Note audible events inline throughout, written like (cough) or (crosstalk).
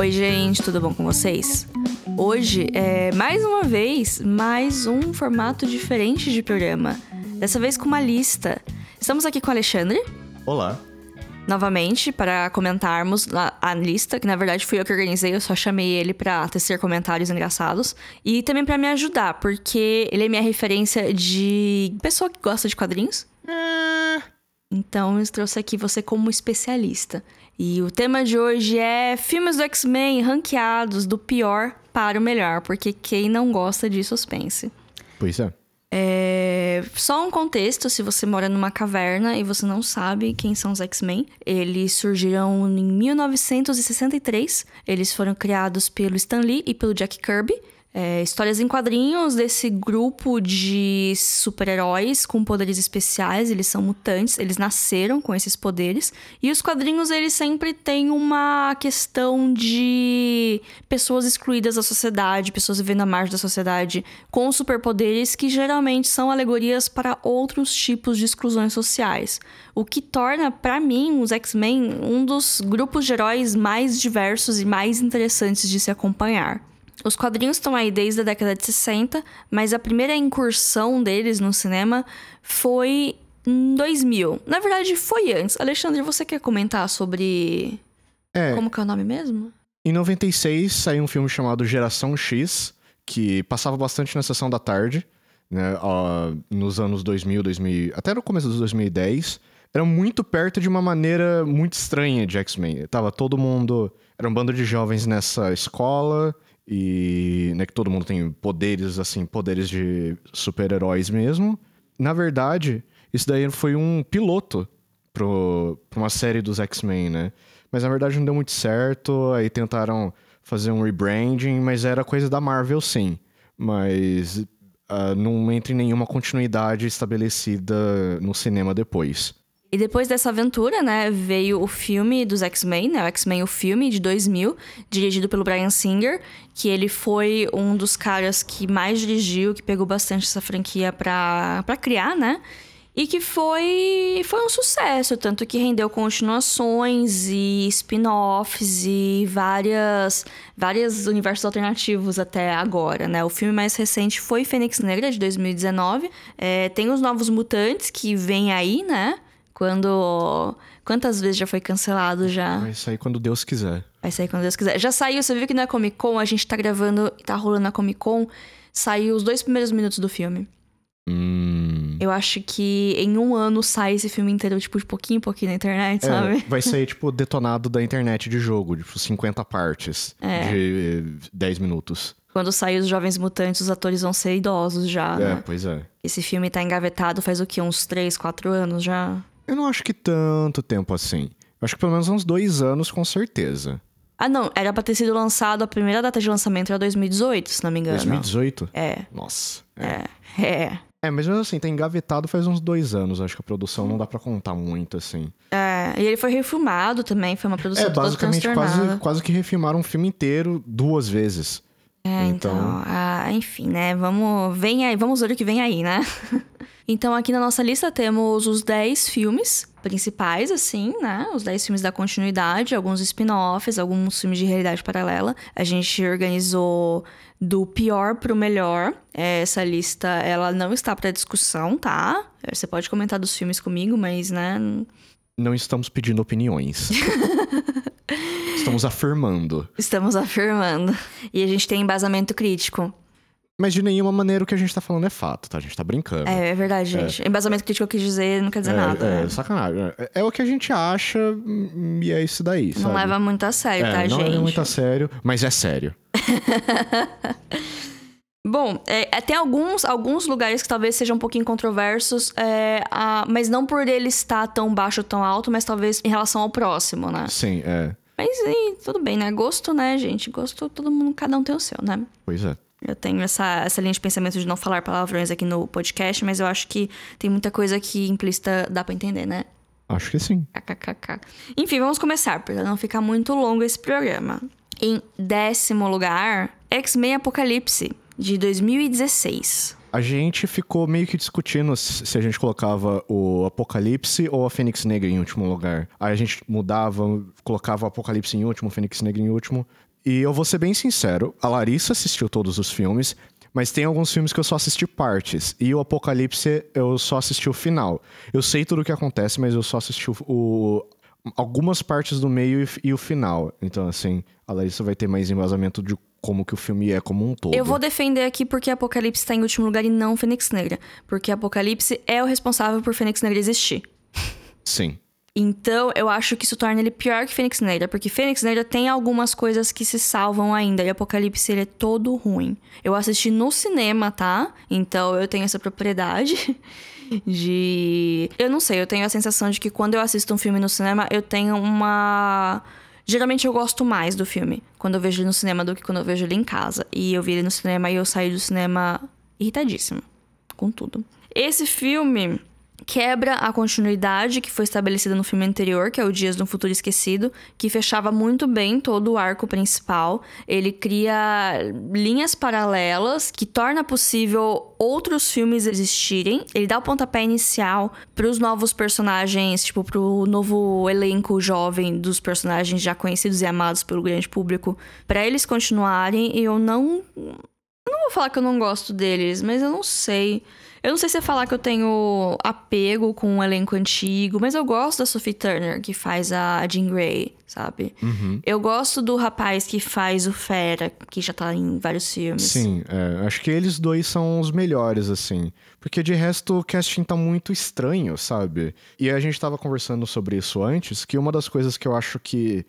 Oi, gente, tudo bom com vocês? Hoje é mais uma vez mais um formato diferente de programa. Dessa vez com uma lista. Estamos aqui com o Alexandre. Olá. Novamente, para comentarmos a, a lista, que na verdade fui eu que organizei, eu só chamei ele para tecer comentários engraçados. E também para me ajudar, porque ele é minha referência de pessoa que gosta de quadrinhos. Então eu trouxe aqui você como especialista. E o tema de hoje é filmes do X-Men ranqueados do pior para o melhor, porque quem não gosta de suspense? Pois é. É, só um contexto, se você mora numa caverna e você não sabe quem são os X-Men, eles surgiram em 1963. Eles foram criados pelo Stan Lee e pelo Jack Kirby. É, histórias em quadrinhos desse grupo de super-heróis com poderes especiais, eles são mutantes, eles nasceram com esses poderes. E os quadrinhos, eles sempre têm uma questão de pessoas excluídas da sociedade, pessoas vivendo à margem da sociedade com superpoderes que geralmente são alegorias para outros tipos de exclusões sociais. O que torna, para mim, os X-Men um dos grupos de heróis mais diversos e mais interessantes de se acompanhar. Os quadrinhos estão aí desde a década de 60, mas a primeira incursão deles no cinema foi em 2000. Na verdade, foi antes. Alexandre, você quer comentar sobre. É. Como que é o nome mesmo? Em 96 saiu um filme chamado Geração X, que passava bastante na sessão da tarde, né? Uh, nos anos 2000, 2000, até no começo dos 2010. Era muito perto de uma maneira muito estranha de X-Men. Tava todo mundo. Era um bando de jovens nessa escola e né, que todo mundo tem poderes, assim, poderes de super-heróis mesmo. Na verdade, isso daí foi um piloto pro, pra uma série dos X-Men, né? Mas na verdade não deu muito certo, aí tentaram fazer um rebranding, mas era coisa da Marvel sim. Mas uh, não entra em nenhuma continuidade estabelecida no cinema depois. E depois dessa aventura, né, veio o filme dos X-Men, né, o X-Men o filme de 2000, dirigido pelo Brian Singer, que ele foi um dos caras que mais dirigiu, que pegou bastante essa franquia pra, pra criar, né? E que foi, foi um sucesso, tanto que rendeu continuações e spin-offs e várias, vários universos alternativos até agora, né? O filme mais recente foi Fênix Negra, de 2019. É, tem os Novos Mutantes, que vem aí, né? Quando. Quantas vezes já foi cancelado já? Vai sair quando Deus quiser. Vai sair quando Deus quiser. Já saiu, você viu que na Comic Con, a gente tá gravando, tá rolando na Comic Con, saiu os dois primeiros minutos do filme. Hum. Eu acho que em um ano sai esse filme inteiro, tipo, de pouquinho em pouquinho na internet, É, sabe? vai sair, (laughs) tipo, detonado da internet de jogo, tipo, 50 partes É. de eh, 10 minutos. Quando sair os Jovens Mutantes, os atores vão ser idosos já, É, né? pois é. Esse filme tá engavetado faz o quê? Uns 3, 4 anos já? Eu não acho que tanto tempo assim. Eu acho que pelo menos uns dois anos, com certeza. Ah, não. Era pra ter sido lançado, a primeira data de lançamento era 2018, se não me engano. 2018? É, Nossa. é, é. É, mas mesmo assim, tá engavetado faz uns dois anos. Acho que a produção não dá pra contar muito, assim. É, e ele foi refilmado também, foi uma produção É, basicamente quase, quase que refilmaram um filme inteiro duas vezes. É, então, Então- ah, enfim, né? Vamos, vem aí, vamos ver o que vem aí, né? (laughs) então, aqui na nossa lista temos os 10 filmes principais, assim, né? Os 10 filmes da continuidade, alguns spin-offs, alguns filmes de realidade paralela. A gente organizou do pior pro melhor. Essa lista, ela não está para discussão, tá? Você pode comentar dos filmes comigo, mas, né? Não estamos pedindo opiniões. (laughs) estamos afirmando. Estamos afirmando. E a gente tem embasamento crítico. Mas de nenhuma maneira o que a gente tá falando é fato, tá? A gente tá brincando. É, é verdade, gente. Embasamento crítico eu quis dizer, não quer dizer É, nada. é, né? sacanagem. É, é o que a gente acha hum, e é isso daí, Não sabe? leva muito a sério, é, tá, não gente? é muito a sério, mas é sério. (laughs) Bom, é, é, tem alguns, alguns lugares que talvez sejam um pouquinho controversos, é, a- mas não por ele estar tão baixo ou tão alto, mas talvez em relação ao próximo, né? Sim, é. Mas e, tudo bem, né? Gosto, né, gente? Gosto, todo mundo, cada um tem o seu, né? Pois é. Eu tenho essa, essa linha de pensamento de não falar palavrões aqui no podcast, mas eu acho que tem muita coisa que implícita dá pra entender, né? Acho que sim. KKKK. Enfim, vamos começar, para não ficar muito longo esse programa. Em décimo lugar, X-Men Apocalipse, de 2016. A gente ficou meio que discutindo se a gente colocava o Apocalipse ou a Fênix Negra em último lugar. Aí a gente mudava, colocava o Apocalipse em último, o Fênix Negra em último. E eu vou ser bem sincero, a Larissa assistiu todos os filmes, mas tem alguns filmes que eu só assisti partes. E o Apocalipse eu só assisti o final. Eu sei tudo o que acontece, mas eu só assisti o, algumas partes do meio e, e, o final. Então, assim, a Larissa vai ter mais embasamento de como que o filme é como um todo. Eu vou defender aqui porque Apocalipse está em último lugar e não Fênix Negra. Porque Apocalipse é o responsável por Fênix Negra existir. Sim. Então, eu acho que isso torna ele pior que Fênix Negra, porque Fênix Negra tem algumas coisas que se salvam ainda, e Apocalipse ele é todo ruim. Eu assisti no cinema, tá? Então, eu tenho essa propriedade (laughs) de. Eu não sei, eu tenho a sensação de que quando eu assisto um filme no cinema, eu tenho uma. Geralmente eu gosto mais do filme quando eu vejo ele no cinema do que quando eu vejo ele em casa. E eu vi ele no cinema e eu saí do cinema irritadíssima com tudo. Esse filme, quebra a continuidade que foi estabelecida no filme anterior, que é o Dias do Futuro Esquecido, que fechava muito bem todo o arco principal. Ele cria linhas paralelas que torna possível outros filmes existirem. Ele dá o pontapé inicial para os novos personagens, tipo para o novo elenco jovem dos personagens já conhecidos e amados pelo grande público, para eles continuarem. E eu não eu não vou falar que eu não gosto deles, mas eu não sei. Eu não sei se é falar que eu tenho apego com um elenco antigo, mas eu gosto da Sophie Turner, que faz a Jean Grey, sabe? Uhum. Eu gosto do rapaz que faz o Fera, que já tá em vários filmes. Sim, é, acho que eles dois são os melhores, assim. Porque de resto o casting tá muito estranho, sabe? E a gente tava conversando sobre isso antes, que uma das coisas que eu acho que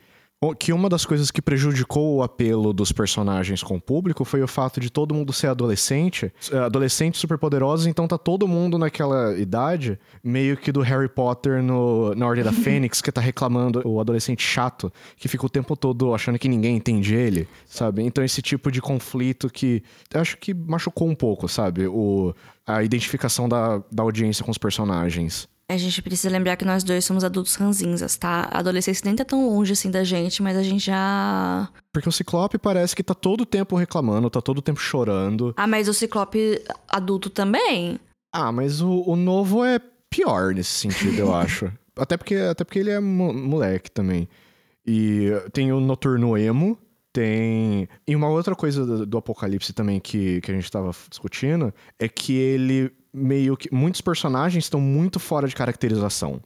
que uma das coisas que prejudicou o apelo dos personagens com o público foi o fato de todo mundo ser adolescente, é, adolescentes superpoderosos, então tá todo mundo naquela idade, meio que do Harry Potter no, na Ordem da (laughs) Fênix, que tá reclamando o adolescente chato, que fica o tempo todo achando que ninguém entende ele, sabe? Então esse tipo de conflito que acho que machucou um pouco, sabe? O, a identificação da, da audiência com os personagens. A gente precisa lembrar que nós dois somos adultos ranzinzas, tá? A adolescência nem tá tão longe assim da gente, mas a gente já. Porque o Ciclope parece que tá todo o tempo reclamando, tá todo o tempo chorando. Ah, mas o Ciclope adulto também? Ah, mas o, o novo é pior nesse sentido, eu (laughs) acho. Até porque, até porque ele é moleque também. E tem o Noturno Emo, tem. E uma outra coisa do, do Apocalipse também que, que a gente tava discutindo é que ele meio que. Muitos personagens estão muito fora de caracterização.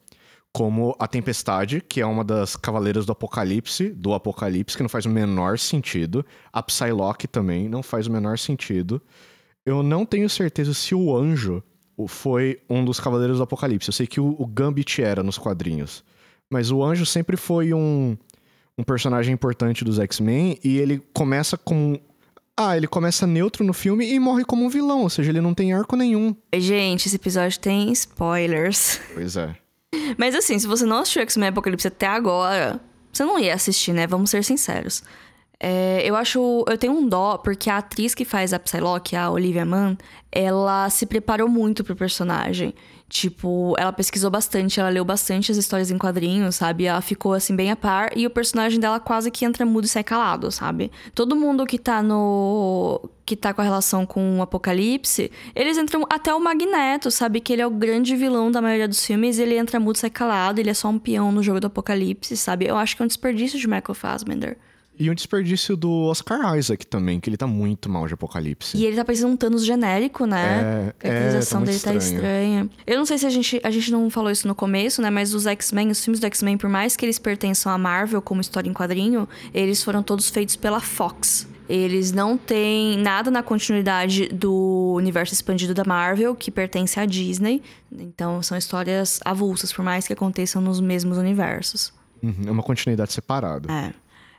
Como a Tempestade, que é uma das Cavaleiras do Apocalipse, do Apocalipse, que não faz o menor sentido. A Psylocke também não faz o menor sentido. Eu não tenho certeza se o Anjo foi um dos Cavaleiros do Apocalipse. Eu sei que o, Gambit era nos quadrinhos. Mas o Anjo sempre foi um, um personagem importante dos X-Men e ele começa com ah, ele começa neutro no filme e morre como um vilão, ou seja, ele não tem arco nenhum. Gente, esse episódio tem spoilers. Pois é. Mas assim, se você não assistiu X-Men Apocalipse até agora, você não ia assistir, né? Vamos ser sinceros. É, eu acho. Eu tenho um dó, porque a atriz que faz a Psylocke, a Olivia Mann, ela se preparou muito pro personagem. Tipo, ela pesquisou bastante, ela leu bastante as histórias em quadrinhos, sabe? Ela ficou assim bem a par e o personagem dela quase que entra mudo e sai calado, sabe? Todo mundo que tá no que tá com a relação com o Apocalipse, eles entram até o Magneto, sabe que ele é o grande vilão da maioria dos filmes, ele entra mudo e sai calado, ele é só um peão no jogo do Apocalipse, sabe? Eu acho que é um desperdício de Michael Fassbender. E um desperdício do Oscar Isaac também, que ele tá muito mal de Apocalipse. E ele tá parecendo um Thanos genérico, né? É, a caracterização é, tá dele tá estranha. Eu não sei se a gente. A gente não falou isso no começo, né? Mas os X-Men, os filmes do X-Men, por mais que eles pertençam à Marvel como história em quadrinho, eles foram todos feitos pela Fox. Eles não têm nada na continuidade do universo expandido da Marvel, que pertence à Disney. Então são histórias avulsas, por mais que aconteçam nos mesmos universos. Uhum, é uma continuidade separada. É.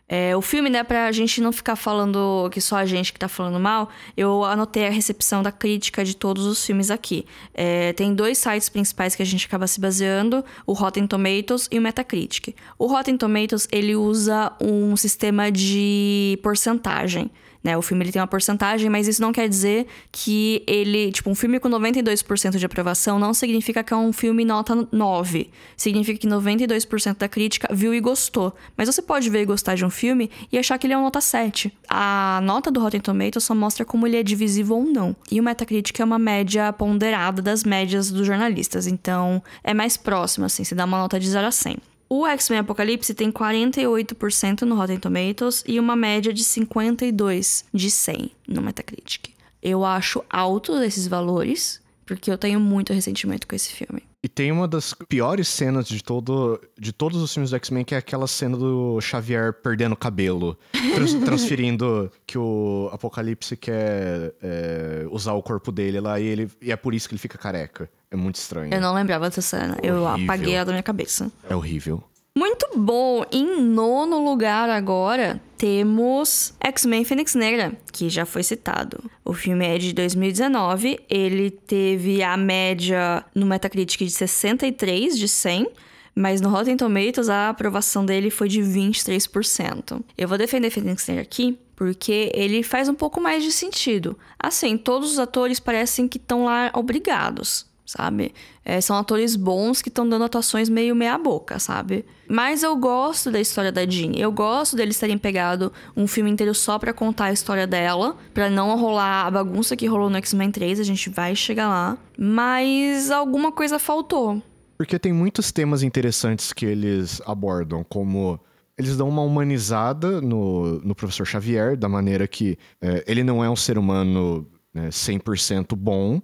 É, o filme, né, pra gente não ficar falando que só a gente que tá falando mal, eu anotei a recepção da crítica de todos os filmes aqui. É, tem dois sites principais que a gente acaba se baseando, o Rotten Tomatoes e o Metacritic. O Rotten Tomatoes, ele usa um sistema de porcentagem. Né? O filme ele tem uma porcentagem, mas isso não quer dizer que ele, tipo, um filme com 92% de aprovação não significa que é um filme nota 9. Significa que 92% da crítica viu e gostou. Mas você pode ver e gostar de um filme e achar que ele é uma nota 7. A nota do Rotten Tomatoes só mostra como ele é divisível ou não. E o Metacritic é uma média ponderada das médias dos jornalistas, então é mais próximo assim, se dá uma nota de 0 a 100. O X-Men Apocalipse tem 48% no Rotten Tomatoes e uma média de 52 de 100 no Metacritic. Eu acho alto esses valores, porque eu tenho muito ressentimento com esse filme. E tem uma das piores cenas de, todo, de todos os filmes do X-Men, que é aquela cena do Xavier perdendo o cabelo. Trans, (laughs) transferindo que o Apocalipse quer é, usar o corpo dele lá e, ele, e é por isso que ele fica careca. É muito estranho. Eu não lembrava dessa cena. Eu apaguei ela da minha cabeça. É horrível. Muito bom! Em nono lugar agora temos X-Men Fênix Negra, que já foi citado. O filme é de 2019, ele teve a média no Metacritic de 63 de 100, mas no Rotten Tomatoes a aprovação dele foi de 23%. Eu vou defender Fênix Negra aqui porque ele faz um pouco mais de sentido. Assim, todos os atores parecem que estão lá obrigados sabe? É, são atores bons que estão dando atuações meio meia-boca, sabe? Mas eu gosto da história da Jean. Eu gosto deles terem pegado um filme inteiro só para contar a história dela, para não rolar a bagunça que rolou no X-Men 3, a gente vai chegar lá. Mas alguma coisa faltou. Porque tem muitos temas interessantes que eles abordam, como eles dão uma humanizada no, no professor Xavier, da maneira que é, ele não é um ser humano né, 100% bom,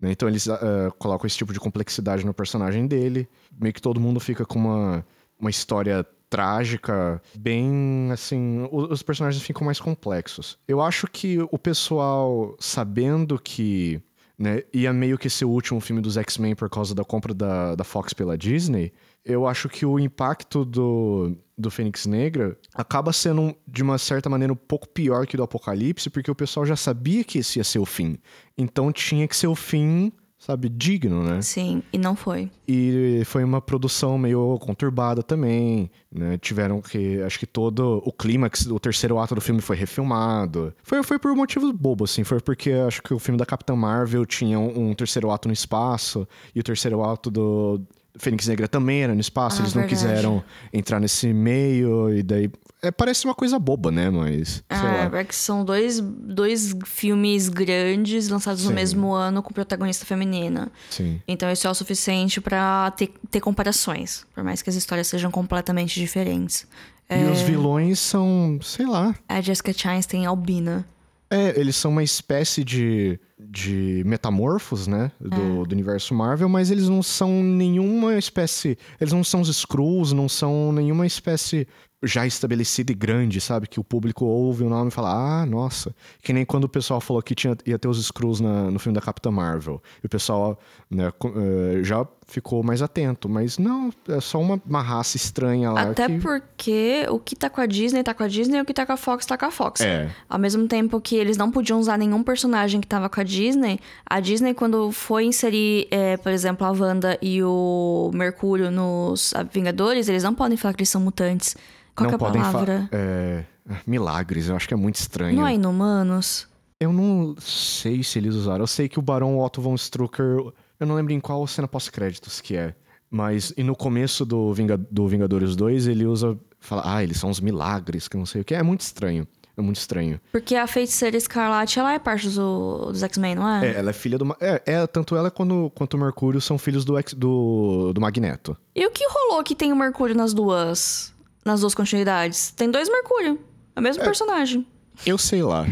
né? Então eles uh, colocam esse tipo de complexidade no personagem dele. Meio que todo mundo fica com uma, uma história trágica, bem assim. Os personagens ficam mais complexos. Eu acho que o pessoal, sabendo que né, ia meio que ser o último filme dos X-Men por causa da compra da, da Fox pela Disney, eu acho que o impacto do, do Fênix Negra acaba sendo, de uma certa maneira, um pouco pior que do Apocalipse, porque o pessoal já sabia que esse ia ser o fim. Então tinha que ser o fim, sabe, digno, né? Sim, e não foi. E foi uma produção meio conturbada também, né? Tiveram que, acho que todo o clímax, o terceiro ato do filme foi refilmado. Foi, foi por motivos bobos, assim, foi porque acho que o filme da Capitã Marvel tinha um, um terceiro ato no espaço, e o terceiro ato do Fênix Negra também era no espaço, ah, eles não verdade. quiseram entrar nesse meio, e daí. É, parece uma coisa boba, né? Mas. Ah, é que são dois, dois filmes grandes lançados Sim. no mesmo ano com protagonista feminina. Sim. Então isso é o suficiente para ter, ter comparações, por mais que as histórias sejam completamente diferentes. E é... os vilões são, sei lá. A Jessica Chastain albina. É, eles são uma espécie de, de metamorfos, né? Do, é. do universo Marvel, mas eles não são nenhuma espécie. Eles não são os Skrulls, não são nenhuma espécie já estabelecida e grande, sabe? Que o público ouve o nome e fala, ah, nossa. Que nem quando o pessoal falou que tinha, ia ter os Skrulls na, no filme da Capitã Marvel. E o pessoal né, uh, já ficou mais atento. Mas não, é só uma, uma raça estranha lá. Até que... porque o que tá com a Disney tá com a Disney e o que tá com a Fox tá com a Fox. É. Ao mesmo tempo que eles não podiam usar nenhum personagem que tava com a Disney, a Disney, quando foi inserir, é, por exemplo, a Wanda e o Mercúrio nos Vingadores, eles não podem falar que eles são mutantes. Qual não é a podem palavra? É, milagres, eu acho que é muito estranho. Não é inumanos? Eu não sei se eles usaram. Eu sei que o Barão Otto von Strucker. Eu não lembro em qual cena pós-créditos que é. Mas e no começo do, Vinga, do Vingadores 2, ele usa. Fala, ah, eles são os milagres, que não sei o que. É muito estranho. É muito estranho. Porque a feiticeira Escarlate, ela é parte do, dos X-Men, não é? É, ela é filha do. É, é tanto ela quanto, quanto o Mercúrio são filhos do, do, do Magneto. E o que rolou que tem o Mercúrio nas duas? Nas duas continuidades. Tem dois Mercúrio. É o mesmo é, personagem. Eu sei lá.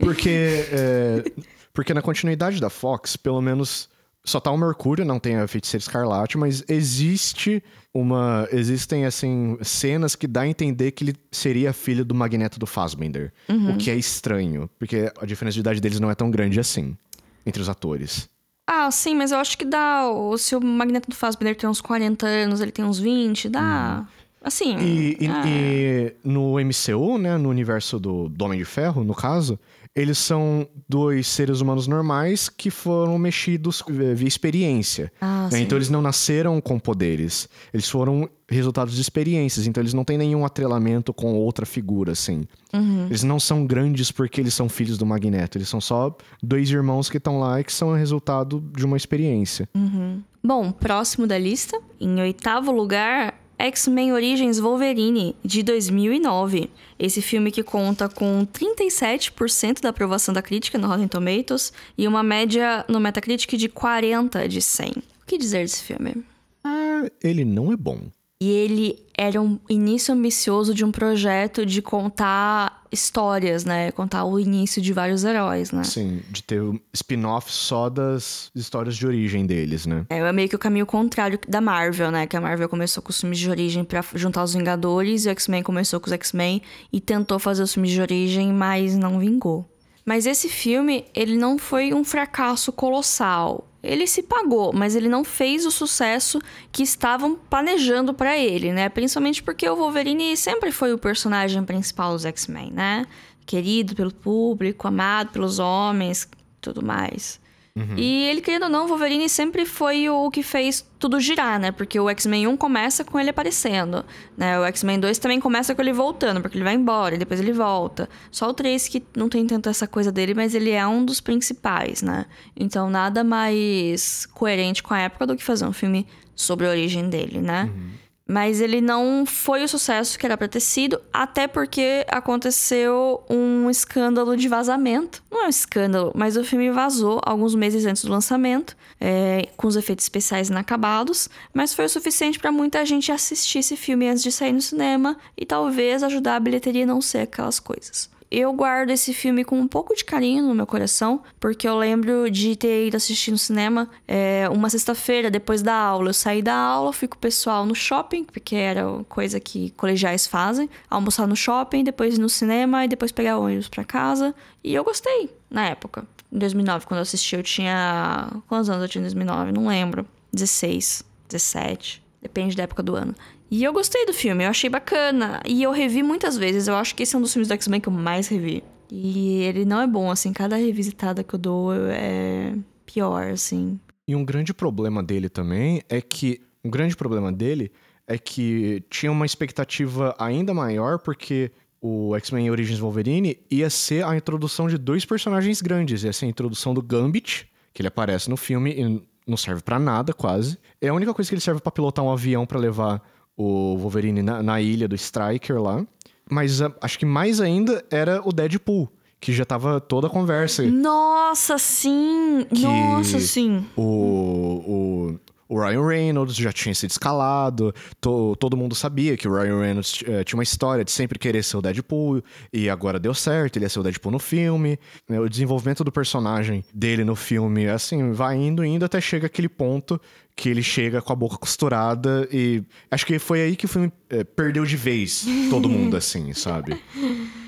Porque, (laughs) é, porque na continuidade da Fox, pelo menos só tá o Mercúrio, não tem a Feiticeira Escarlate, mas existe uma. Existem, assim, cenas que dá a entender que ele seria filho do Magneto do Fassbender. Uhum. O que é estranho, porque a diferença de idade deles não é tão grande assim entre os atores. Ah, sim, mas eu acho que dá. Se o Magneto do Fassbender tem uns 40 anos, ele tem uns 20, dá. Uhum. Assim. E, e- ah, e no MCU, né, no universo do, do Homem de Ferro, no caso, eles são dois seres humanos normais que foram mexidos eh, via experiência. ah, né? Então eles não nasceram com poderes. Eles foram resultados de experiências. Então eles não têm nenhum atrelamento com outra figura, assim. Uhum. Eles não são grandes porque eles são filhos do Magneto. Eles são só dois irmãos que estão lá e que são resultado de uma experiência. Bom, próximo da lista, em oitavo lugar, X-Men Origins Wolverine, de 2009. Esse filme que conta com 37% da aprovação da crítica no Rotten Tomatoes e uma média no Metacritic de 40 de 100. O que dizer desse filme? Ah, ele não é bom. E ele era um início ambicioso de um projeto de contar histórias, né? Contar o início de vários heróis, né? Sim, de ter um spin-off só das histórias de origem deles, né? É meio que o caminho contrário da Marvel, né? Que a Marvel começou com os filmes de origem pra juntar os Vingadores e o X-Men começou com os X-Men e tentou fazer os filmes de origem, mas não vingou. Mas esse filme, ele não foi um fracasso colossal. Ele se pagou, mas ele não fez o sucesso que estavam planejando pra ele, né? Principalmente porque o Wolverine sempre foi o personagem principal dos X-Men, né? Querido pelo público, amado pelos homens, tudo mais. E ele, querendo ou não, o Wolverine sempre foi o que fez tudo girar, né? Porque o X-Men 1 começa com ele aparecendo, né? O X-Men 2 também começa com ele voltando, porque ele vai embora e depois ele volta. Só o 3 que não tem tanto essa coisa dele, mas ele é um dos principais, né? Então nada mais coerente com a época do que fazer um filme sobre a origem dele, né? Mas ele não foi o sucesso que era pra ter sido, até porque aconteceu um escândalo de vazamento. Não é um escândalo, mas o filme vazou alguns meses antes do lançamento, é, com os efeitos especiais inacabados, mas foi o suficiente pra muita gente assistir esse filme antes de sair no cinema e talvez ajudar a bilheteria a não ser aquelas coisas. Eu guardo esse filme com um pouco de carinho no meu coração, porque eu lembro de ter ido assistir no cinema é, uma sexta-feira depois da aula. Eu saí da aula, fui com o pessoal no shopping, porque era coisa que colegiais fazem, almoçar no shopping, depois ir no cinema e depois pegar ônibus pra casa. E eu gostei na época. Em 2009, quando eu assisti, eu tinha. Quantos anos eu tinha em 2009? Não lembro. 16, 17. Depende da época do ano. E eu gostei do filme, eu achei bacana. E eu revi muitas vezes. Eu acho que esse é um dos filmes do X-Men que eu mais revi. E ele não é bom, assim. Cada revisitada que eu dou é pior, assim. E um grande problema dele também é que. Um grande problema dele é que tinha uma expectativa ainda maior, porque o X-Men Origins Wolverine ia ser a introdução de dois personagens grandes. Ia ser a introdução do Gambit, que ele aparece no filme e não serve pra nada, quase. É a única coisa que ele serve pra pilotar um avião pra levar o Wolverine na, na ilha do Striker lá. Mas a- acho que mais ainda era o Deadpool, que já tava toda a conversa. Nossa, sim! Nossa, sim! O, o, o Ryan Reynolds já tinha sido escalado, to- todo mundo sabia que o Ryan Reynolds eh, tinha uma história de sempre querer ser o Deadpool, e agora deu certo, ele ia ser o Deadpool no filme. né? O desenvolvimento do personagem dele no filme, assim, vai indo, indo, até chega aquele ponto que ele chega com a boca costurada, e acho que foi aí que o filme eh, perdeu de vez todo mundo, assim, sabe? (laughs)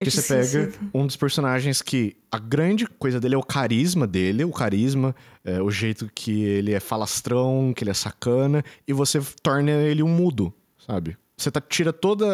Porque você pega um dos personagens que a grande coisa dele é o carisma dele, o carisma, é, o jeito que ele é falastrão, que ele é sacana, e você torna ele um mudo, sabe? Você tá, tira todo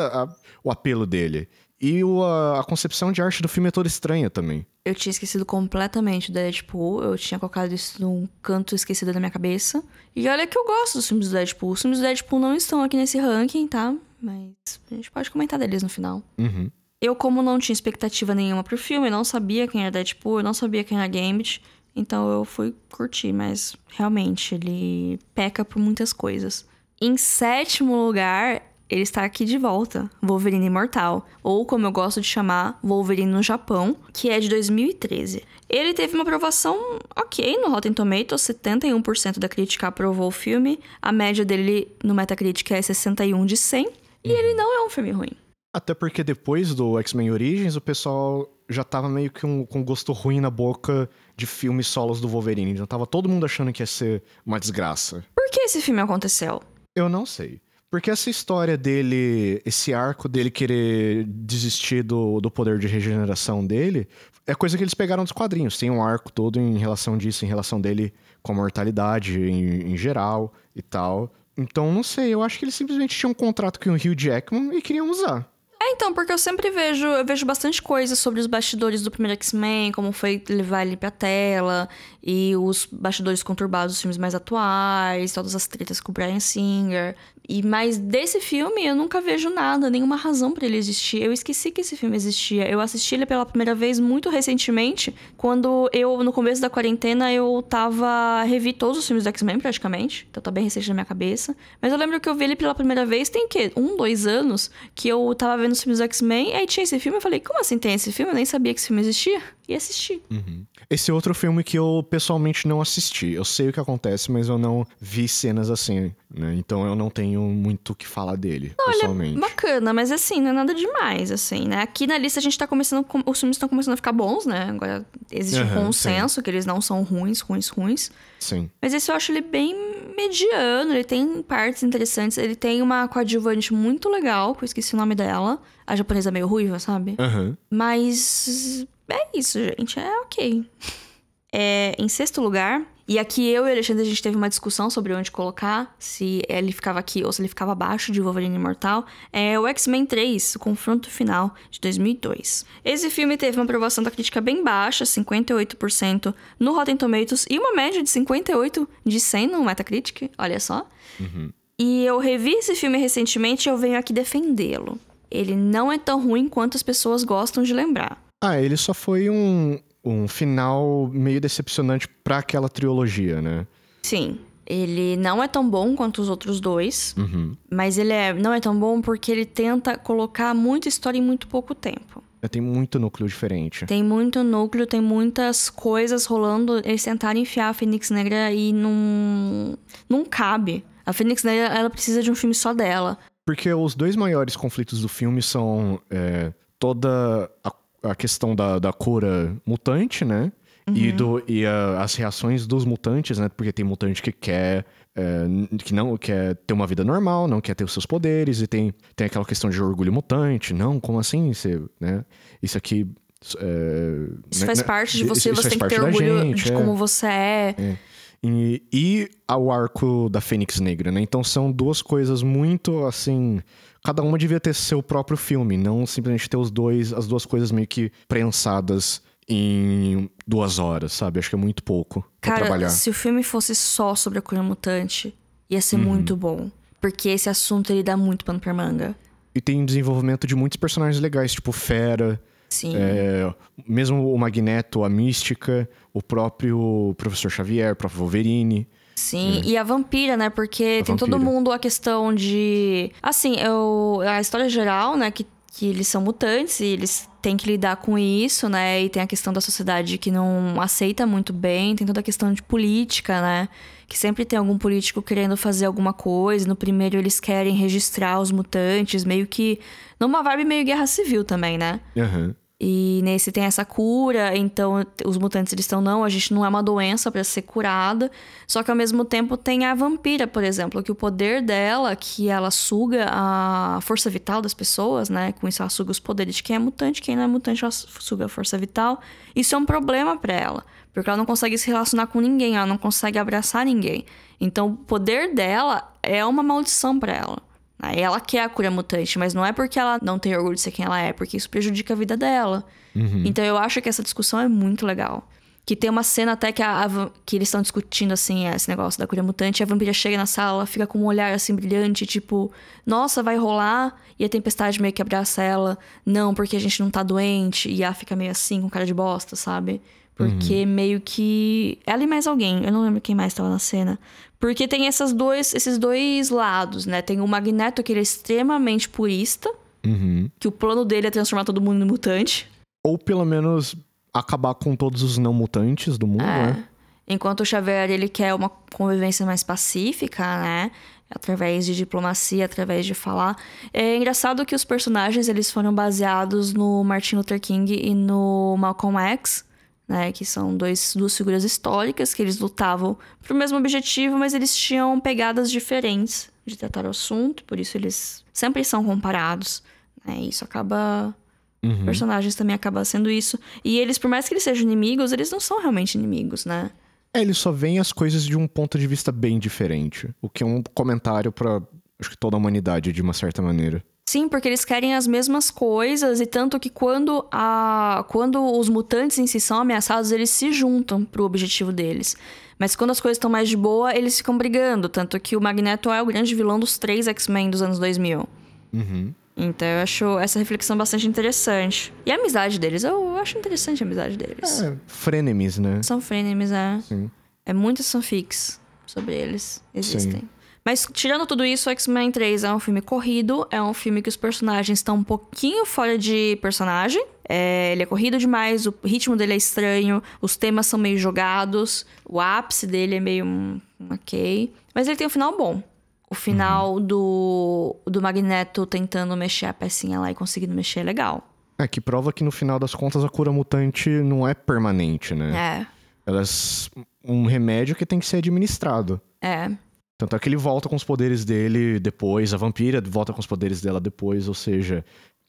o apelo dele. E o- a, a concepção de arte do filme é toda estranha também. Eu tinha esquecido completamente do Deadpool. Eu tinha colocado isso num canto esquecido da minha cabeça. E olha que eu gosto dos filmes do Deadpool. Os filmes do Deadpool não estão aqui nesse ranking, tá? Mas a gente pode comentar deles no final. Uhum. Eu, como não tinha expectativa nenhuma pro filme, eu não sabia quem era Deadpool, eu não sabia quem era Gambit. Então eu fui curtir, mas realmente ele peca por muitas coisas. Em sétimo lugar, ele está aqui de volta, Wolverine Imortal, ou como eu gosto de chamar, Wolverine no Japão, que é de 2013. Ele teve uma aprovação ok no Rotten Tomatoes, 71% da crítica aprovou o filme, a média dele no Metacritic é 61 de 100, e ele não é um filme ruim. Até porque depois do X-Men Origins, o pessoal já tava meio que um, com gosto ruim na boca de filmes solos do Wolverine. Já tava todo mundo achando que ia ser uma desgraça. Por que esse filme aconteceu? Eu não sei. Porque essa história dele, esse arco dele querer desistir do, do poder de regeneração dele, é coisa que eles pegaram dos quadrinhos. Tem um arco todo em relação disso, em relação dele com a mortalidade em, em geral e tal. Então, não sei, eu acho que eles simplesmente tinham um contrato com o Hugh Jackman e queriam usar. É, então, porque eu sempre vejo, eu vejo bastante coisa sobre os bastidores do primeiro X-Men, como foi levar ele pra tela, e os bastidores conturbados dos filmes mais atuais, todas as tretas com o Brian Singer. E mas desse filme eu nunca vejo nada, nenhuma razão para ele existir. Eu esqueci que esse filme existia. Eu assisti ele pela primeira vez muito recentemente, quando eu no começo da quarentena eu tava revi todos os filmes do X-Men praticamente, então tá bem recente na minha cabeça. Mas eu lembro que eu vi ele pela primeira vez tem que um, dois anos que eu tava vendo os filmes do X-Men, aí tinha esse filme, eu falei, como assim tem esse filme? Eu nem sabia que esse filme existia. E assisti. Uhum. Esse outro filme que eu pessoalmente não assisti. Eu sei o que acontece, mas eu não vi cenas assim, né? Então eu não tenho muito o que falar dele, Olha, pessoalmente. bacana, mas assim, não é nada demais, assim, né? Aqui na lista a gente tá começando. com- Os filmes estão começando a ficar bons, né? Agora existe um Aham, consenso que eles não são ruins, ruins, ruins. Sim. Mas esse eu acho ele bem mediano, ele tem partes interessantes. Ele tem uma coadjuvante muito legal, que eu esqueci o nome dela. A japonesa meio ruiva, sabe? Aham. Mas é isso, gente. É ok. É, em sexto lugar, e aqui eu e o Alexandre a gente teve uma discussão sobre onde colocar, se ele ficava aqui ou se ele ficava abaixo de Wolverine Imortal, é o X-Men 3, o confronto final de 2002. Esse filme teve uma aprovação da crítica bem baixa, 58% no Rotten Tomatoes e uma média de 58 de 100 no Metacritic, olha só. E eu revi esse filme recentemente e eu venho aqui defendê-lo. Ele não é tão ruim quanto as pessoas gostam de lembrar. Ah, ele só foi um, um final meio decepcionante pra aquela trilogia, né? Sim, ele não é tão bom quanto os outros dois, Uhum. mas ele é, não é tão bom porque ele tenta colocar muita história em muito pouco tempo. Tem muito núcleo diferente. Tem muito núcleo, tem muitas coisas rolando. Eles tentaram enfiar a Fênix Negra e não, não cabe. A Fênix Negra, ela precisa de um filme só dela. Porque os dois maiores conflitos do filme são é, toda a, a questão da, da cura mutante, né? E, do, e a- as reações dos mutantes, né? Porque tem mutante que quer. é, que não quer ter uma vida normal, não quer ter os seus poderes, e tem, tem aquela questão de orgulho mutante. Não, como assim? Você, né? Isso aqui. é, Isso né, faz né, parte de isso- você, isso você faz tem que ter orgulho gente, de é. como você é. E, e ao arco da Fênix Negra, né? Então são duas coisas muito assim. Cada uma devia ter seu próprio filme, não simplesmente ter os dois, as duas coisas meio que prensadas em duas horas, sabe? Acho que é muito pouco pra Cara, trabalhar. se o filme fosse só sobre a cura mutante, ia Uhum. ser muito bom. Porque esse assunto ele dá muito pano pra manga. E tem desenvolvimento de muitos personagens legais, tipo Fera, Sim. é, mesmo o Magneto, a Mística, o próprio Professor Xavier, o próprio Wolverine. Sim, e a vampira, né? Porque tem todo vampira. mundo a questão de. Assim, eu, a história geral, né? Que, que eles são mutantes e eles têm que lidar com isso, né? E tem a questão da sociedade que não aceita muito bem, tem toda a questão de política, né? Que sempre tem algum político querendo fazer alguma coisa. No primeiro, eles querem registrar os mutantes, meio que. numa vibe meio guerra civil também, né? Aham. E nesse tem essa cura, então os mutantes eles estão, não, a gente não é uma doença pra ser curada. Só que ao mesmo tempo tem a vampira, por exemplo, que o poder dela, que ela suga a força vital das pessoas, né? Com isso ela suga os poderes de quem é mutante, quem não é mutante ela suga a força vital. Isso é um problema pra ela, porque ela não consegue se relacionar com ninguém, ela não consegue abraçar ninguém. Então o poder dela é uma maldição pra ela. Ela quer a cura mutante, mas não é porque ela não tem orgulho de ser quem ela é, porque isso prejudica a vida dela. Então eu acho que essa discussão é muito legal. Que tem uma cena até que, a, a que eles estão discutindo, assim, esse negócio da cura mutante, e a vampira chega na sala, fica com um olhar, assim, brilhante, tipo, nossa, vai rolar, e a tempestade meio que abraça ela, não, porque a gente não tá doente, e ela fica meio assim, com cara de bosta, sabe? Porque meio que. Ela e mais alguém, eu não lembro quem mais tava na cena. Porque tem essas dois, esses dois lados, né? Tem o Magneto, que ele é extremamente purista, Uhum. que o plano dele é transformar todo mundo em mutante. Ou pelo menos acabar com todos os não mutantes do mundo, É. né? Enquanto o Xavier, ele quer uma convivência mais pacífica, né? Através de diplomacia, através de falar. É engraçado que os personagens, eles foram baseados no Martin Luther King e no Malcolm X, né? Que são dois, duas figuras históricas que eles lutavam pro mesmo objetivo, mas eles tinham pegadas diferentes de tratar o assunto, por isso eles sempre são comparados, né? E isso acaba Uhum. personagens também acaba sendo isso. E eles, por mais que eles sejam inimigos, eles não são realmente inimigos, né? É, eles só veem as coisas de um ponto de vista bem diferente. O que é um comentário pra, acho que toda a humanidade, de uma certa maneira. Sim, porque eles querem as mesmas coisas e tanto que quando a quando os mutantes em si são ameaçados, eles se juntam pro objetivo deles. Mas quando as coisas estão mais de boa, eles ficam brigando, tanto que o Magneto é o grande vilão dos três X-Men dos anos 2000. Uhum. Então eu acho essa reflexão bastante interessante. E a amizade deles, eu acho interessante a amizade deles. É, frenemies, né? São frenemies, é. Sim. É muitas fanfics sobre eles existem. Sim. Mas tirando tudo isso, X-Men 3 é um filme corrido, é um filme que os personagens estão um pouquinho fora de personagem. É, ele é corrido demais, o ritmo dele é estranho, os temas são meio jogados, o ápice dele é meio um, um ok. Mas ele tem um final bom. O final do, do Magneto tentando mexer a pecinha lá e conseguindo mexer é legal. É, que prova que no final das contas a cura mutante não é permanente, né? É, Elas. Um remédio que tem que ser administrado. é. Tanto é que ele volta com os poderes dele depois, a vampira volta com os poderes dela depois, ou seja.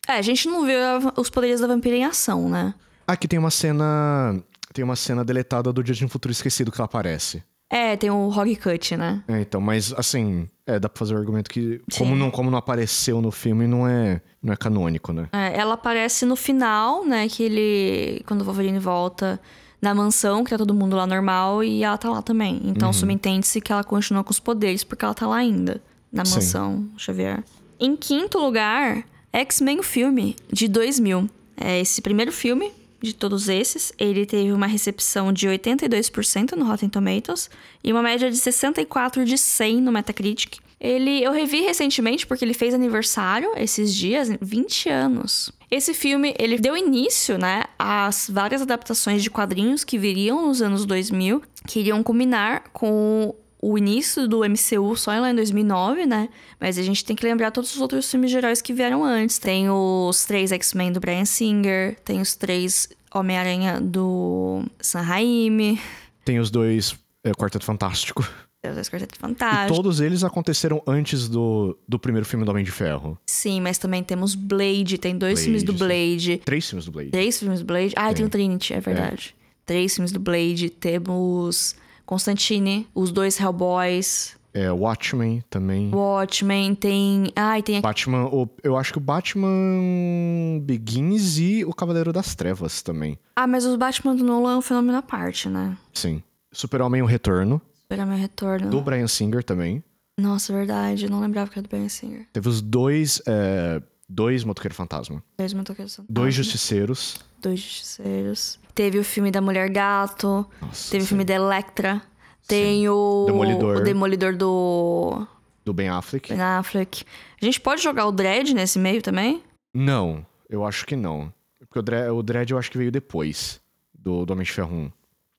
É, a gente não vê os poderes da vampira em ação, né? Aqui tem uma cena. Tem uma cena deletada do Dia de um Futuro Esquecido que ela aparece. É, tem o Hog Cut, né? É, então, mas assim, é, dá pra fazer o argumento que, como não, como não apareceu no filme, não é, não é canônico, né? É, ela aparece no final, né? Que ele. Quando o Wolverine volta na mansão, que tá todo mundo lá normal, e ela tá lá também. Então subentende-se que ela continua com os poderes, porque ela tá lá ainda. Na Sim. mansão Xavier. Em quinto lugar, X-Men o filme, de 2000. É esse primeiro filme de todos esses. Ele teve uma recepção de 82% no Rotten Tomatoes e uma média de 64 de 100 no Metacritic. Ele eu revi recentemente porque ele fez aniversário esses dias, 20 anos. Esse filme, ele deu início, né, às várias adaptações de quadrinhos que viriam nos anos 2000, que iriam culminar com o início do MCU só lá em 2009, né? Mas a gente tem que lembrar todos os outros filmes de heróis que vieram antes. Tem os três X-Men do Brian Singer, tem os três Homem-Aranha do Sam Raimi, Tem os dois é, Quarteto Fantástico. Tem os Quarteto E Fantástico. todos eles aconteceram antes do, do primeiro filme do Homem de Ferro. Sim, mas também temos Blade, tem dois Blade, filmes do. Blade. Três filmes do Blade. Três filmes do Blade. Ah, tem o Trinity, é verdade. Três filmes do Blade. Temos Constantine, os dois Hellboys, É, Watchmen também. Watchmen, tem. Ai, tem aqui. Batman, o- eu acho que o Batman Begins e o Cavaleiro das Trevas também. Ah, mas os Batman do Nolan é um fenômeno à parte, né? Sim. Super-Homem, o Retorno. Esperar meu retorno. Do Brian Singer também. Nossa, verdade. Eu não lembrava que era do Ben Singer. Teve os dois, é, dois Motoqueiro Fantasma. Dois motoqueiros Dois fantasmas, Justiceiros. Dois justiceiros. Teve o filme da Mulher Gato. Nossa, Teve o sim. filme da Electra. Tem o. Demolidor. O Demolidor do. Do Ben Affleck. Ben Affleck. A gente pode jogar o Dredd nesse meio também? Não, eu acho que não. Porque o Dredd, o Dredd eu acho que veio depois do, do Homem de Ferro 1.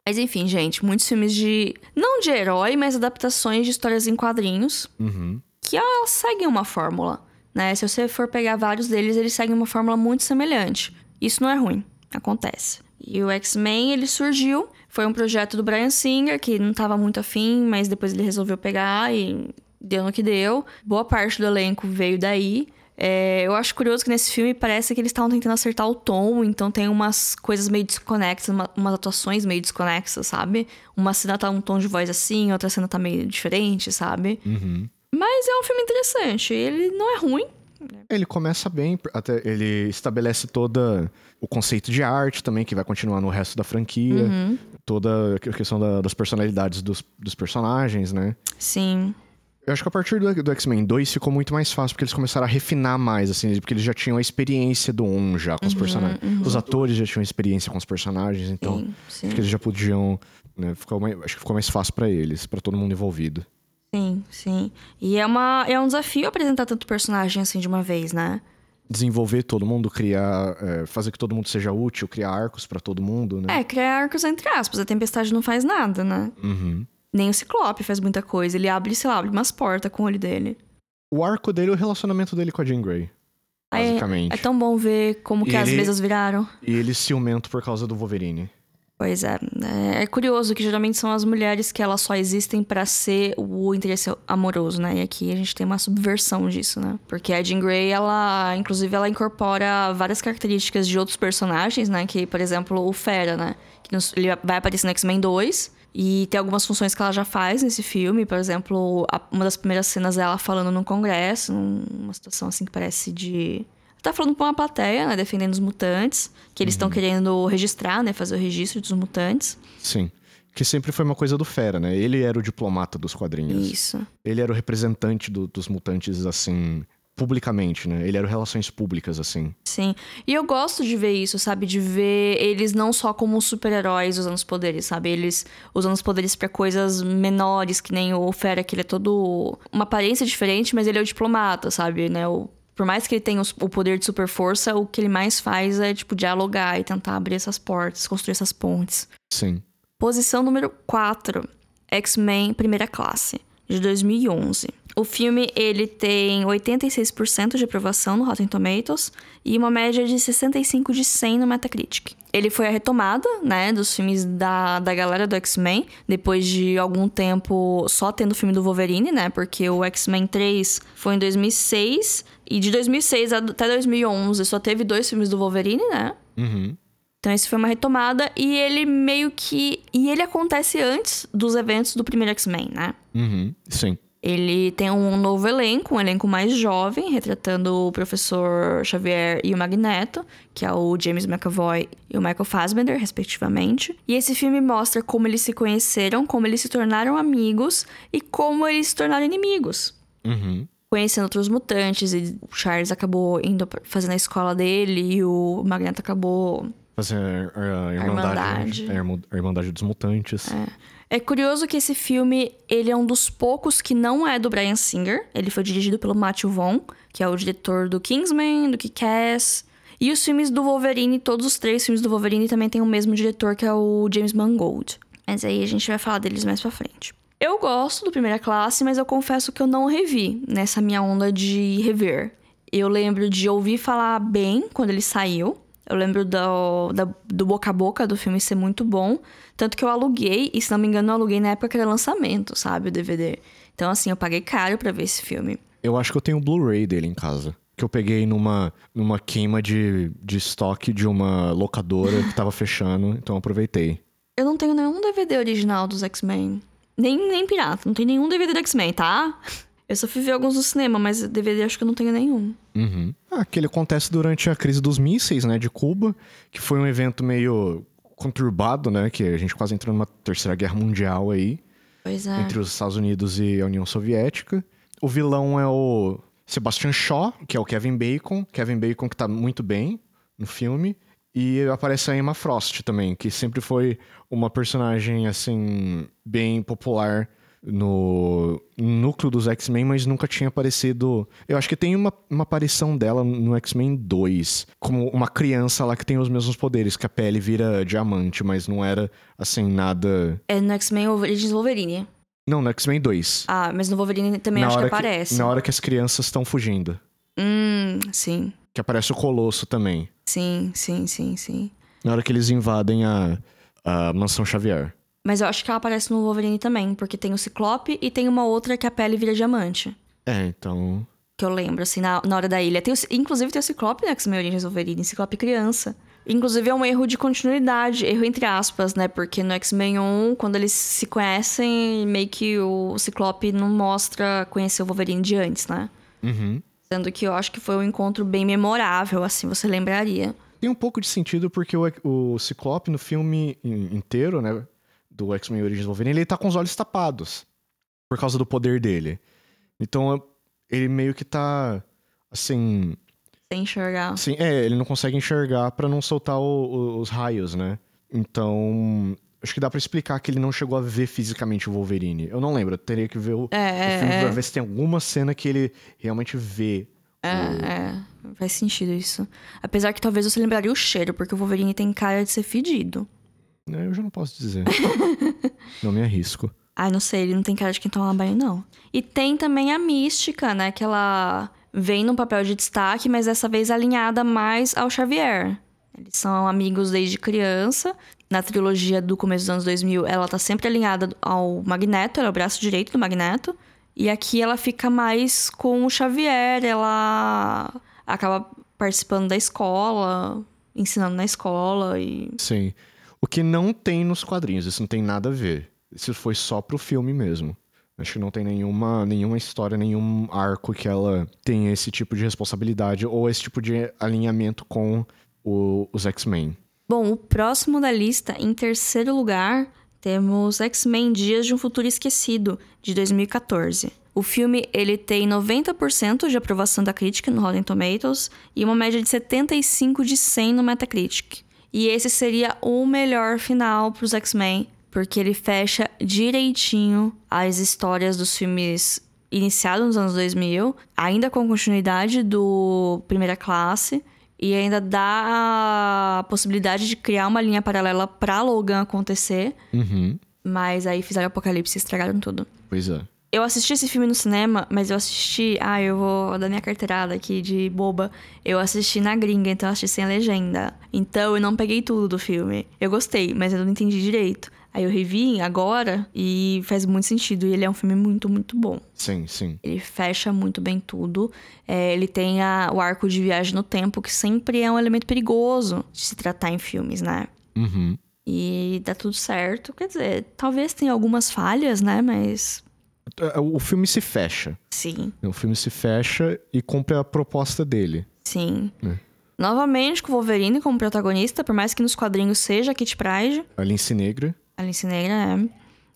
Mas enfim, gente, muitos filmes de. Não de herói, mas adaptações de histórias em quadrinhos. Uhum. que elas seguem uma fórmula, né? Se você for pegar vários deles, eles seguem uma fórmula muito semelhante. Isso não é ruim, acontece. E o X-Men, ele surgiu, foi um projeto do Brian Singer, que não tava muito afim, mas depois ele resolveu pegar e deu no que deu. Boa parte do elenco veio daí. É, eu acho curioso que nesse filme parece que eles estavam tentando acertar o tom, então tem umas coisas meio desconexas, uma- umas atuações meio desconexas, sabe? Uma cena tá um tom de voz assim, outra cena tá meio diferente, sabe? Uhum. Mas é um filme interessante. Ele não é ruim. Ele começa bem, até ele estabelece toda o conceito de arte também, que vai continuar no resto da franquia. Uhum. Toda a questão da- das personalidades dos, dos personagens, né? Sim. Eu acho que a partir do, do X-Men 2 ficou muito mais fácil, porque eles começaram a refinar mais, assim, porque eles já tinham a experiência do 1 já com os personagens. Os atores já tinham experiência com os personagens, então Sim, sim. acho que eles já podiam. Né, ficou mais- acho que ficou mais fácil pra eles, pra todo mundo envolvido. Sim, sim. E é, uma, é um desafio apresentar tanto personagem assim de uma vez, né? Desenvolver todo mundo, criar. é, fazer que todo mundo seja útil, criar arcos pra todo mundo, né? É, criar arcos entre aspas. A Tempestade não faz nada, né? Uhum. Nem o Ciclope faz muita coisa. Ele abre, sei lá, abre umas portas com o olho dele. O arco dele é o relacionamento dele com a Jean Grey. Aí é- Basicamente. É, tão bom ver como que E as ele- mesas viraram. E ele ciumento por causa do Wolverine. Pois é. É, é curioso que geralmente são as mulheres que elas só existem pra ser o interesse amoroso, né? E aqui a gente tem uma subversão disso, né? Porque a Jean Grey, ela, inclusive, ela incorpora várias características de outros personagens, né? Que, por exemplo, o Fera, né? Que ele vai aparecer no X-Men 2. E tem algumas funções que ela já faz nesse filme. Por exemplo, a- uma das primeiras cenas é ela falando num congresso, numa situação assim que parece de. Tá falando pra uma plateia, né? Defendendo os mutantes. Que eles estão querendo registrar, né? Fazer o registro dos mutantes. Sim. Que sempre foi uma coisa do Fera, né? Ele era o diplomata dos quadrinhos. Isso. Ele era o representante do- dos mutantes, assim, publicamente, né? Ele era relações públicas, assim. Sim. E eu gosto de ver isso, sabe? De ver eles não só como super-heróis usando os poderes, sabe? Eles usando os poderes pra coisas menores, que nem o Fera, que ele é todo. uma aparência diferente, mas ele é o diplomata, sabe? Né? O... Por mais que ele tenha o poder de super força, o que ele mais faz é, tipo, dialogar e tentar abrir essas portas, construir essas pontes. Sim. Posição número 4, X-Men Primeira Classe, de 2011. O filme, ele tem 86% de aprovação no Rotten Tomatoes e uma média de 65 de 100 no Metacritic. Ele foi a retomada, né, dos filmes da, da galera do X-Men, depois de algum tempo só tendo o filme do Wolverine, né, porque o X-Men 3 foi em 2006 e de 2006 até 2011 só teve dois filmes do Wolverine, né, Uhum. Então, esse foi uma retomada e ele meio que. E ele acontece antes dos eventos do primeiro X-Men, né? Uhum. Sim. Ele tem um novo elenco, um elenco mais jovem, retratando o professor Xavier e o Magneto, que é o James McAvoy e o Michael Fassbender, respectivamente. E esse filme mostra como eles se conheceram, como eles se tornaram amigos e como eles se tornaram inimigos Uhum. conhecendo outros mutantes e o Charles acabou indo fazendo a escola dele e o Magneto acabou Fazer a, a Irmandade. Irmandade. A, Irmo- a Irmandade dos Mutantes. É curioso que esse filme, ele é um dos poucos que não é do Brian Singer. Ele foi dirigido pelo Matthew Vaughn, que é o diretor do Kingsman, do Kick-Ass. E os filmes do Wolverine, todos os três filmes do Wolverine também tem o mesmo diretor, que é o James Mangold. Mas aí a gente vai falar deles mais pra frente. Eu gosto do Primeira Classe, mas eu confesso que eu não revi nessa minha onda de rever. Eu lembro de ouvir falar bem quando ele saiu. Eu lembro do, da- do boca a boca do filme ser muito bom. Tanto que eu aluguei, e se não me engano, eu aluguei na época que era lançamento, sabe? O DVD. Então, assim, eu paguei caro pra ver esse filme. Eu acho que eu tenho o Blu-ray dele em casa. Que eu peguei numa, numa queima de, de estoque de uma locadora que tava fechando, então eu aproveitei. Eu não tenho nenhum DVD original dos X-Men. Nem, nem pirata, não tem nenhum DVD do X-Men, tá? Eu só fui ver alguns no cinema, mas DVD acho que eu não tenho nenhum. Uhum. Ah, que ele acontece durante a crise dos mísseis, né, de Cuba, que foi um evento meio conturbado, né, que a gente quase entrou numa terceira guerra mundial aí, Pois é. entre os Estados Unidos e a União Soviética. O vilão é o Sebastian Shaw, que é o Kevin Bacon, Kevin Bacon que tá muito bem no filme. E aparece a Emma Frost também, que sempre foi uma personagem, assim, bem popular no núcleo dos X-Men, mas nunca tinha aparecido. Eu acho que tem uma, uma aparição dela no X-Men 2, como uma criança lá que tem os mesmos poderes, que a pele vira diamante, mas não era, assim, nada. É no X-Men Origins Wolverine. Não, no X-Men 2. Ah, mas no Wolverine também na acho que aparece. na hora que as crianças estão fugindo. Hum, sim. Que aparece o Colosso também. Sim, sim, sim, sim. Na hora que eles invadem a, a Mansão Xavier. Mas eu acho que ela aparece no Wolverine também, porque tem o Ciclope e tem uma outra que a pele vira diamante. É, então. Que eu lembro, assim, na, na hora da ilha. Tem o- inclusive tem o Ciclope no X-Men Origins Wolverine, Ciclope criança. Inclusive é um erro de continuidade, erro entre aspas, né? Porque no X-Men 1, quando eles se conhecem, meio que o Ciclope não mostra conhecer o Wolverine de antes, né? Uhum. Sendo que eu acho que foi um encontro bem memorável, assim, você lembraria. Tem um pouco de sentido porque o, o Ciclope no filme in- inteiro, né? Do X-Men Origins Wolverine, ele tá com os olhos tapados. Por causa do poder dele. Então, ele meio que tá. Assim. Sem enxergar. Assim, é, ele não consegue enxergar pra não soltar o- o- os raios, né? Então, acho que dá pra explicar que ele não chegou a ver fisicamente o Wolverine. Eu não lembro, eu teria que ver o, É, o filme é, pra é. ver se tem alguma cena que ele realmente vê. É, é. Faz sentido isso. Apesar que talvez você lembraria o cheiro, porque o Wolverine tem cara de ser fedido. Né, Eu já não posso dizer. (laughs) não me arrisco. Ai, não sei, ele não tem cara de quem toma banho, não. E tem também a mística, né? Que ela vem num papel de destaque, mas dessa vez alinhada mais ao Xavier. Eles são amigos desde criança. Na trilogia do começo dos anos 2000, ela tá sempre alinhada ao Magneto, ela é o braço direito do Magneto. E aqui ela fica mais com o Xavier, ela acaba participando da escola, ensinando na escola e Sim. O que não tem nos quadrinhos, isso não tem nada a ver. se foi só pro filme mesmo. Acho que não tem nenhuma, nenhuma história, nenhum arco que ela tenha esse tipo de responsabilidade ou esse tipo de alinhamento com o, os X-Men. Bom, o próximo da lista, em terceiro lugar, temos X-Men Dias de um Futuro Esquecido, de 2014. O filme ele tem 90% de aprovação da crítica no Rotten Tomatoes e uma média de 75 de 100 no Metacritic. E esse seria o melhor final para os X-Men porque ele fecha direitinho as histórias dos filmes iniciados nos anos 2000, ainda com continuidade do Primeira Classe, e ainda dá a possibilidade de criar uma linha paralela pra Logan acontecer. Uhum. Mas aí fizeram Apocalipse e estragaram tudo. Pois é. Eu assisti esse filme no cinema, mas eu assisti. Ah, eu vou dar minha carteirada aqui de boba. Eu assisti na gringa, então eu assisti sem legenda. Então eu não peguei tudo do filme. Eu gostei, mas eu não entendi direito. Aí eu revi agora e faz muito sentido. E ele é um filme muito, muito bom. Sim, sim. Ele fecha muito bem tudo. É, ele tem a, o arco de viagem no tempo, que sempre é um elemento perigoso de se tratar em filmes, né? Uhum. E dá tudo certo. Quer dizer, talvez tenha algumas falhas, né? Mas. É, o filme se fecha. Sim. O filme se fecha e cumpre a proposta dele. Sim. É. Novamente com o Wolverine como protagonista, por mais que nos quadrinhos seja a Kit Pride. A Lince Negra. Alice Negra, é.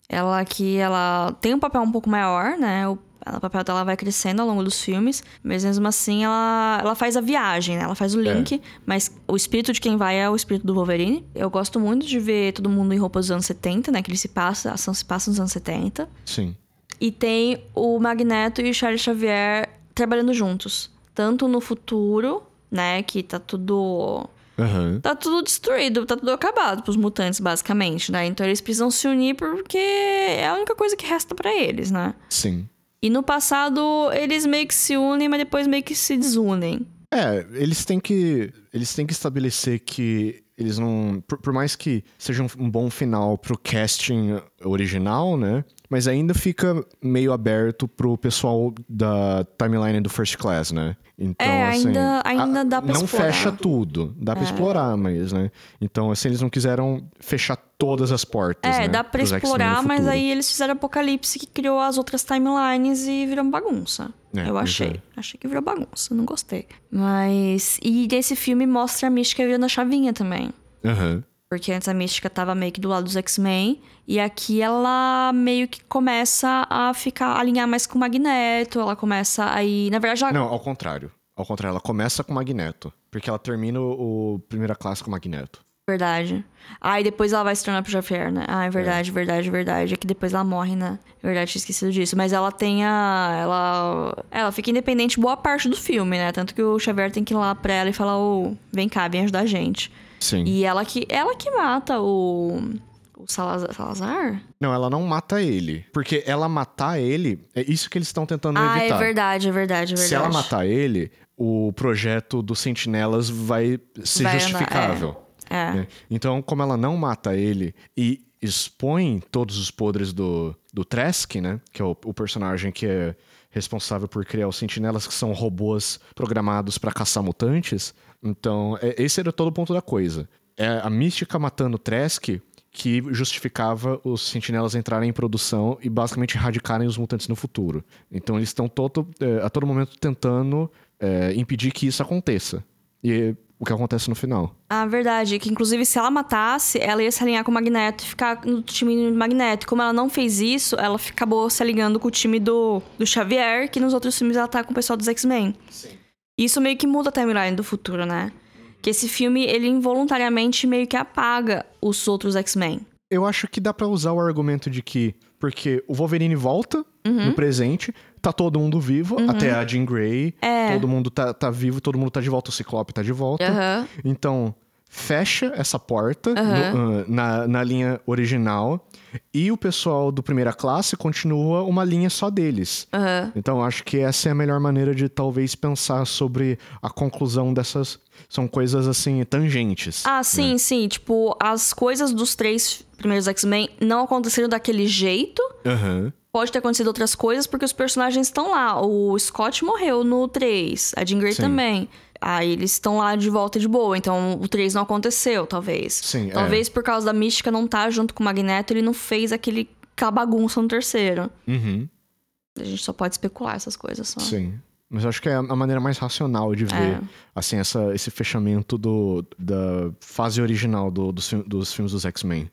Ela aqui, ela tem um papel um pouco maior, né? O, o papel dela vai crescendo ao longo dos filmes, mas mesmo assim ela, ela faz a viagem, né? Ela faz o link, é. mas o espírito de quem vai é o espírito do Wolverine. Eu gosto muito de ver todo mundo em roupas dos anos 70, né? Que ele se passa, a ação se passa nos anos 70. Sim. E tem o Magneto e o Charles Xavier trabalhando juntos. Tanto no futuro, né? Que tá tudo Uhum. Tá tudo destruído, tá tudo acabado pros mutantes, basicamente, né? Então eles precisam se unir porque é a única coisa que resta para eles, né? Sim. E no passado, eles meio que se unem, mas depois meio que se desunem. É, eles têm que. Eles têm que estabelecer que eles não. Por, por mais que seja um, um bom final pro casting original, né? Mas ainda fica meio aberto pro pessoal da timeline do First Class, né? Então, é, assim, ainda, ainda a, dá pra Não explorar. fecha tudo. Dá pra É. explorar, mas, né? Então, assim, eles não quiseram fechar todas as portas, É, né? dá pra explorar, mas aí eles fizeram Apocalipse que criou as outras timelines e virou bagunça. É, eu achei. é. Achei que virou bagunça, não gostei. Mas. E desse filme mostra a mística virando a chavinha também. Aham. Porque antes a mística tava meio que do lado dos X-Men. E aqui ela meio que começa a ficar, a alinhar mais com o Magneto. Ela começa a ir. Na verdade, ela. Não, ao contrário. Ao contrário, ela começa com o Magneto. Porque ela termina o, primeira classe com o Magneto. Verdade. Ah, e depois ela vai se tornar pro Xavier, né? Ah, é verdade, verdade, verdade. É que depois ela morre, né? É verdade, tinha esquecido disso. Mas ela tem a. Ela. Ela fica independente boa parte do filme, né? Tanto que o Xavier tem que ir lá pra ela e falar: Ô, vem cá, vem ajudar a gente. Sim. E ela que, ela que mata o. O Salazar? Salazar? Não, ela não mata ele. Porque ela matar ele, é isso que eles estão tentando Ah, evitar. é verdade, é verdade, é verdade. Se ela matar ele, o projeto dos sentinelas vai ser Vai andar, justificável. É. né? Então, como ela não mata ele e expõe todos os podres do, do Trask, né? Que é o, o personagem que é responsável por criar os sentinelas, que são robôs programados para caçar mutantes. Então, é- esse era todo o ponto da coisa. É a mística matando o Trask que justificava os sentinelas entrarem em produção e basicamente erradicarem os mutantes no futuro. Então eles estão todo, é, a todo momento tentando é, impedir que isso aconteça. E o que acontece no final. Ah, verdade. Que inclusive se ela matasse, ela ia se alinhar com o Magneto e ficar no time do Magneto. E Como ela não fez isso, ela acabou se alinhando com o time do, do Xavier, que nos outros filmes ela tá com o pessoal dos X-Men. Isso meio que muda a timeline do futuro, né? Que esse filme, ele involuntariamente meio que apaga os outros X-Men. Eu acho que dá pra usar o argumento de que porque o Wolverine volta Uhum. no presente, tá todo mundo vivo, até a Jean Grey, É. todo mundo tá, tá vivo, todo mundo tá de volta, o Ciclope tá de volta. Aham. Então, fecha essa porta Aham. no- ah, na, na linha original e o pessoal do primeira classe continua uma linha só deles. Aham. Então, acho que essa é a melhor maneira de talvez pensar sobre a conclusão dessas. São coisas assim, tangentes. Ah, sim, sim. Tipo, as coisas dos três primeiros X-Men não aconteceram daquele jeito. Aham. Pode ter acontecido outras coisas porque os personagens estão lá. O Scott morreu no 3, a Jean Grey Sim. também. Aí eles estão lá de volta de boa, então o 3 não aconteceu, talvez. Sim, é. Talvez por causa da mística não estar junto com o Magneto, ele não fez aquele aquela bagunça no terceiro. Uhum. A gente só pode especular essas coisas só. Sim. Mas acho que é a maneira mais racional de ver, É. assim, essa, esse fechamento do, da fase original do- dos, dos filmes dos X-Men.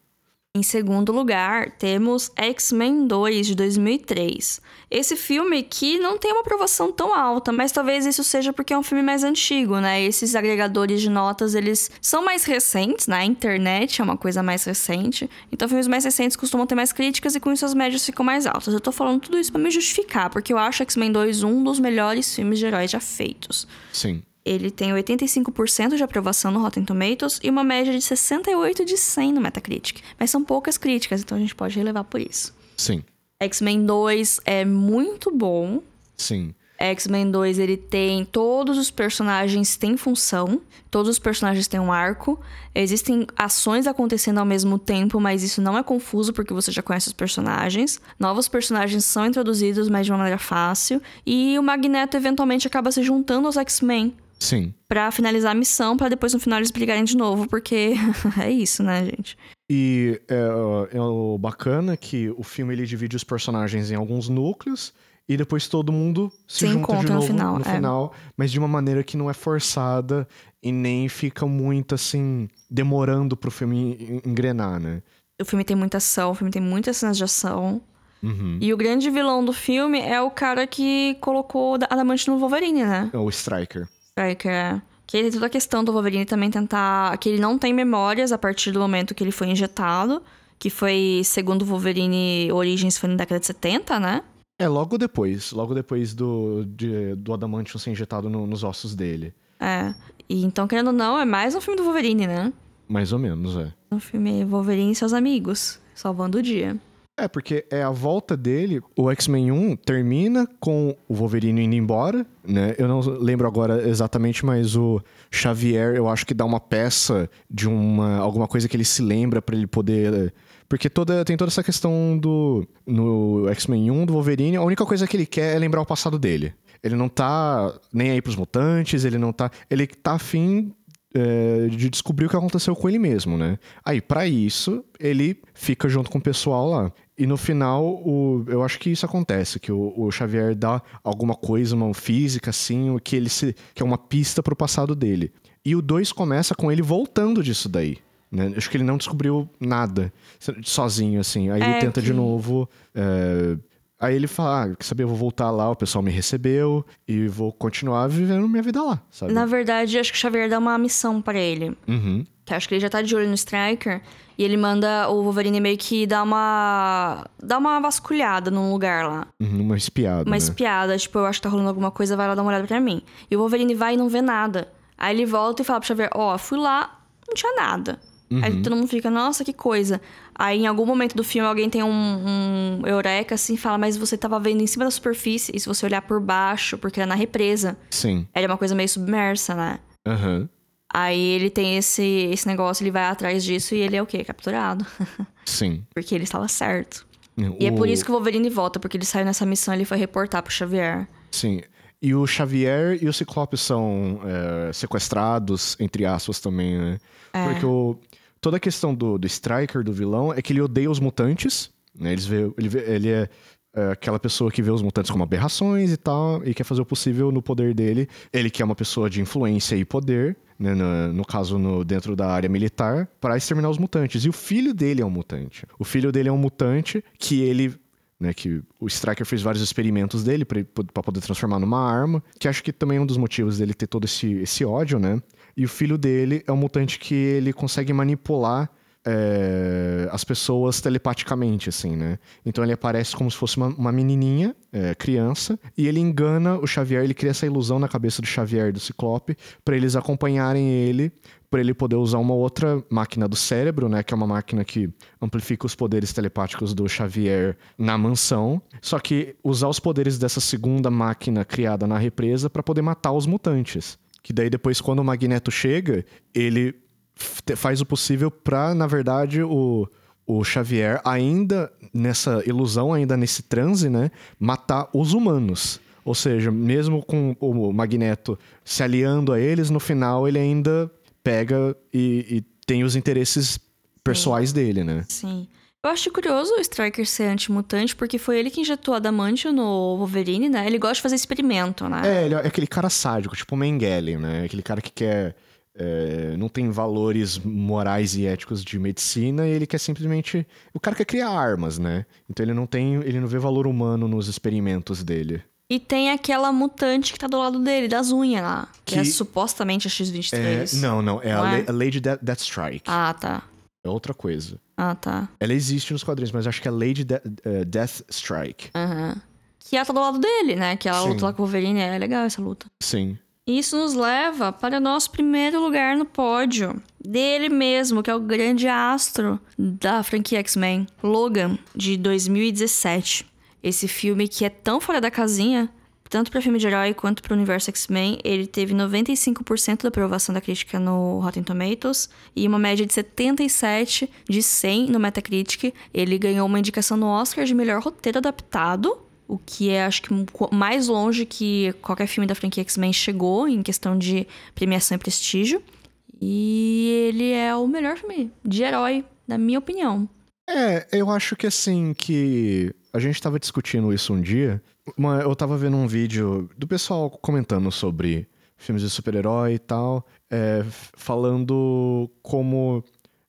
Em segundo lugar, temos X-Men 2 de 2003. Esse filme que não tem uma aprovação tão alta, mas talvez isso seja porque é um filme mais antigo, né? Esses agregadores de notas, eles são mais recentes, né? Internet é uma coisa mais recente. Então, filmes mais recentes costumam ter mais críticas e com isso as médias ficam mais altas. Eu tô falando tudo isso pra me justificar, porque eu acho X-Men 2 um dos melhores filmes de heróis já feitos. Sim. Ele tem 85% de aprovação no Rotten Tomatoes e uma média de 68 de 100 no Metacritic. Mas são poucas críticas, então a gente pode relevar por isso. Sim. X-Men 2 é muito bom. Sim. X-Men 2 ele tem todos os personagens têm função, todos os personagens têm um arco. Existem ações acontecendo ao mesmo tempo, mas isso não é confuso porque você já conhece os personagens. Novos personagens são introduzidos, mas de uma maneira fácil, e o Magneto eventualmente acaba se juntando aos X-Men Sim. Pra finalizar a missão, pra depois no final eles brigarem de novo, porque (laughs) é isso, né, gente? E é, é o bacana que o filme ele divide os personagens em alguns núcleos e depois todo mundo se, Se junta encontra de no novo final, no é. final, mas de uma maneira que não é forçada e nem fica muito assim demorando pro filme en- engrenar, né? O filme tem muita ação, o filme tem muitas cenas de ação. Uhum. E o grande vilão do filme é o cara que colocou Adamante no Wolverine, né? É o Striker. É. Que tem toda a questão do Wolverine também tentar. Que ele não tem memórias a partir do momento que ele foi injetado. Que foi, segundo o Wolverine, Origins foi na década de 70, né? É logo depois, logo depois do, de- do Adamantium ser injetado no- nos ossos dele. É. E então, querendo ou não, é mais um filme do Wolverine, né? Mais ou menos, é. Um filme Wolverine e seus amigos, salvando o dia. É, porque é a volta dele. O X-Men 1 termina com o Wolverine indo embora, né? Eu não lembro agora exatamente, mas o Xavier, eu acho que dá uma peça de uma alguma coisa que ele se lembra pra ele poder. Porque toda, tem toda essa questão do. No X-Men 1 do Wolverine, a única coisa que ele quer é lembrar o passado dele. Ele não tá nem aí pros mutantes, ele não tá. Ele tá afim é, de descobrir o que aconteceu com ele mesmo, né? Aí, pra isso, ele fica junto com o pessoal lá. E no final, o, eu acho que isso acontece, que o, o Xavier dá alguma coisa, uma física, assim, o que ele se. que é uma pista pro passado dele. E o 2 começa com ele voltando disso daí. Né? Acho que ele não descobriu nada sozinho, assim. Aí É ele tenta de que- novo. é, Aí ele fala, ah, quer saber, eu vou voltar lá, o pessoal me recebeu e vou continuar vivendo minha vida lá, sabe? Na verdade, acho que o Xavier dá uma missão pra ele. Uhum. Que acho que ele já tá de olho no Striker. E ele manda o Wolverine meio que dar uma. dar uma vasculhada num lugar lá. Uhum, uma espiada, Uma né? espiada, tipo, eu acho que tá rolando alguma coisa, vai lá dar uma olhada pra mim. E o Wolverine vai e não vê nada. Aí ele volta e fala pro Xavier, ó, fui lá, não tinha nada. Aí todo mundo fica, nossa, que coisa. Aí em algum momento do filme alguém tem um, um eureka assim e fala, mas você tava vendo em cima da superfície, e se você olhar por baixo, porque era na represa, Sim. era uma coisa meio submersa, né? Aham. Aí ele tem esse, esse negócio, ele vai atrás disso e ele é o quê? Capturado. (laughs) Sim. porque ele estava certo. E é por isso que o Wolverine volta, porque ele saiu nessa missão e ele foi reportar pro Xavier. Sim. E o Xavier e o Ciclope são é, sequestrados, entre aspas, também, né? É. Porque o, toda a questão do, do Striker, do vilão, é que ele odeia os mutantes, né? Eles vê, ele, vê- ele é, é aquela pessoa que vê os mutantes como aberrações e tal, e quer fazer o possível no poder dele. Ele que é uma pessoa de influência e poder, né? No, no caso, no, dentro da área militar, para exterminar os mutantes. E o filho dele é um mutante. O filho dele é um mutante que ele né, que o Striker fez vários experimentos dele pra poder transformar numa arma, que acho que também é um dos motivos dele ter todo esse, esse ódio, né? E o filho dele é um mutante que ele consegue manipular é, as pessoas telepaticamente, assim, né? Então ele aparece como se fosse uma, uma menininha, é, criança, e ele engana o Xavier, ele cria essa ilusão na cabeça do Xavier e do Ciclope pra eles acompanharem ele, pra ele poder usar uma outra máquina do cérebro, né? Que é uma máquina que amplifica os poderes telepáticos do Xavier na mansão. Só que usar os poderes dessa segunda máquina criada na represa pra poder matar os mutantes. Que daí depois, quando o Magneto chega, ele faz o possível pra, na verdade, o, o Xavier, ainda nessa ilusão, ainda nesse transe, né? Matar os humanos. Ou seja, mesmo com o Magneto se aliando a eles, no final ele ainda pega e, e tem os interesses pessoais dele, né? Sim. Eu acho curioso o Striker ser antimutante, porque foi ele que injetou adamantio no Wolverine, né? Ele gosta de fazer experimento, né? É, ele é aquele cara sádico, tipo o Mengele, né? Aquele cara que quer. é, não tem valores morais e éticos de medicina e ele quer simplesmente. O cara quer criar armas, né? Então ele não tem. Ele não vê valor humano nos experimentos dele. E tem aquela mutante que tá do lado dele, das unhas lá. Que, é Que- supostamente a É, X-23. não, não. É, Não a, é? La- a Lady Death, Deathstrike. Ah, tá. É outra coisa. Ah, tá. Ela existe nos quadrinhos, mas acho que é Lady De eh, Deathstrike. Aham. Que ela tá do lado dele, né? Que ela Sim. luta lá com o Wolverine. É legal essa luta. Sim. E isso nos leva para o nosso primeiro lugar no pódio. Dele mesmo, que é o grande astro da franquia X-Men, Logan, de 2017. Esse filme que é tão fora da casinha, tanto para filme de herói quanto para o universo X-Men, ele teve 95% da aprovação da crítica no Rotten Tomatoes e uma média de 77 de 100 no Metacritic. Ele ganhou uma indicação no Oscar de melhor roteiro adaptado, o que é, acho que, mais longe que qualquer filme da franquia X-Men chegou em questão de premiação e prestígio. E ele é o melhor filme de herói, na minha opinião. É, eu acho que assim, que a gente tava discutindo isso um dia. Uma- eu tava vendo um vídeo do pessoal comentando sobre filmes de super-herói e tal, é, falando como,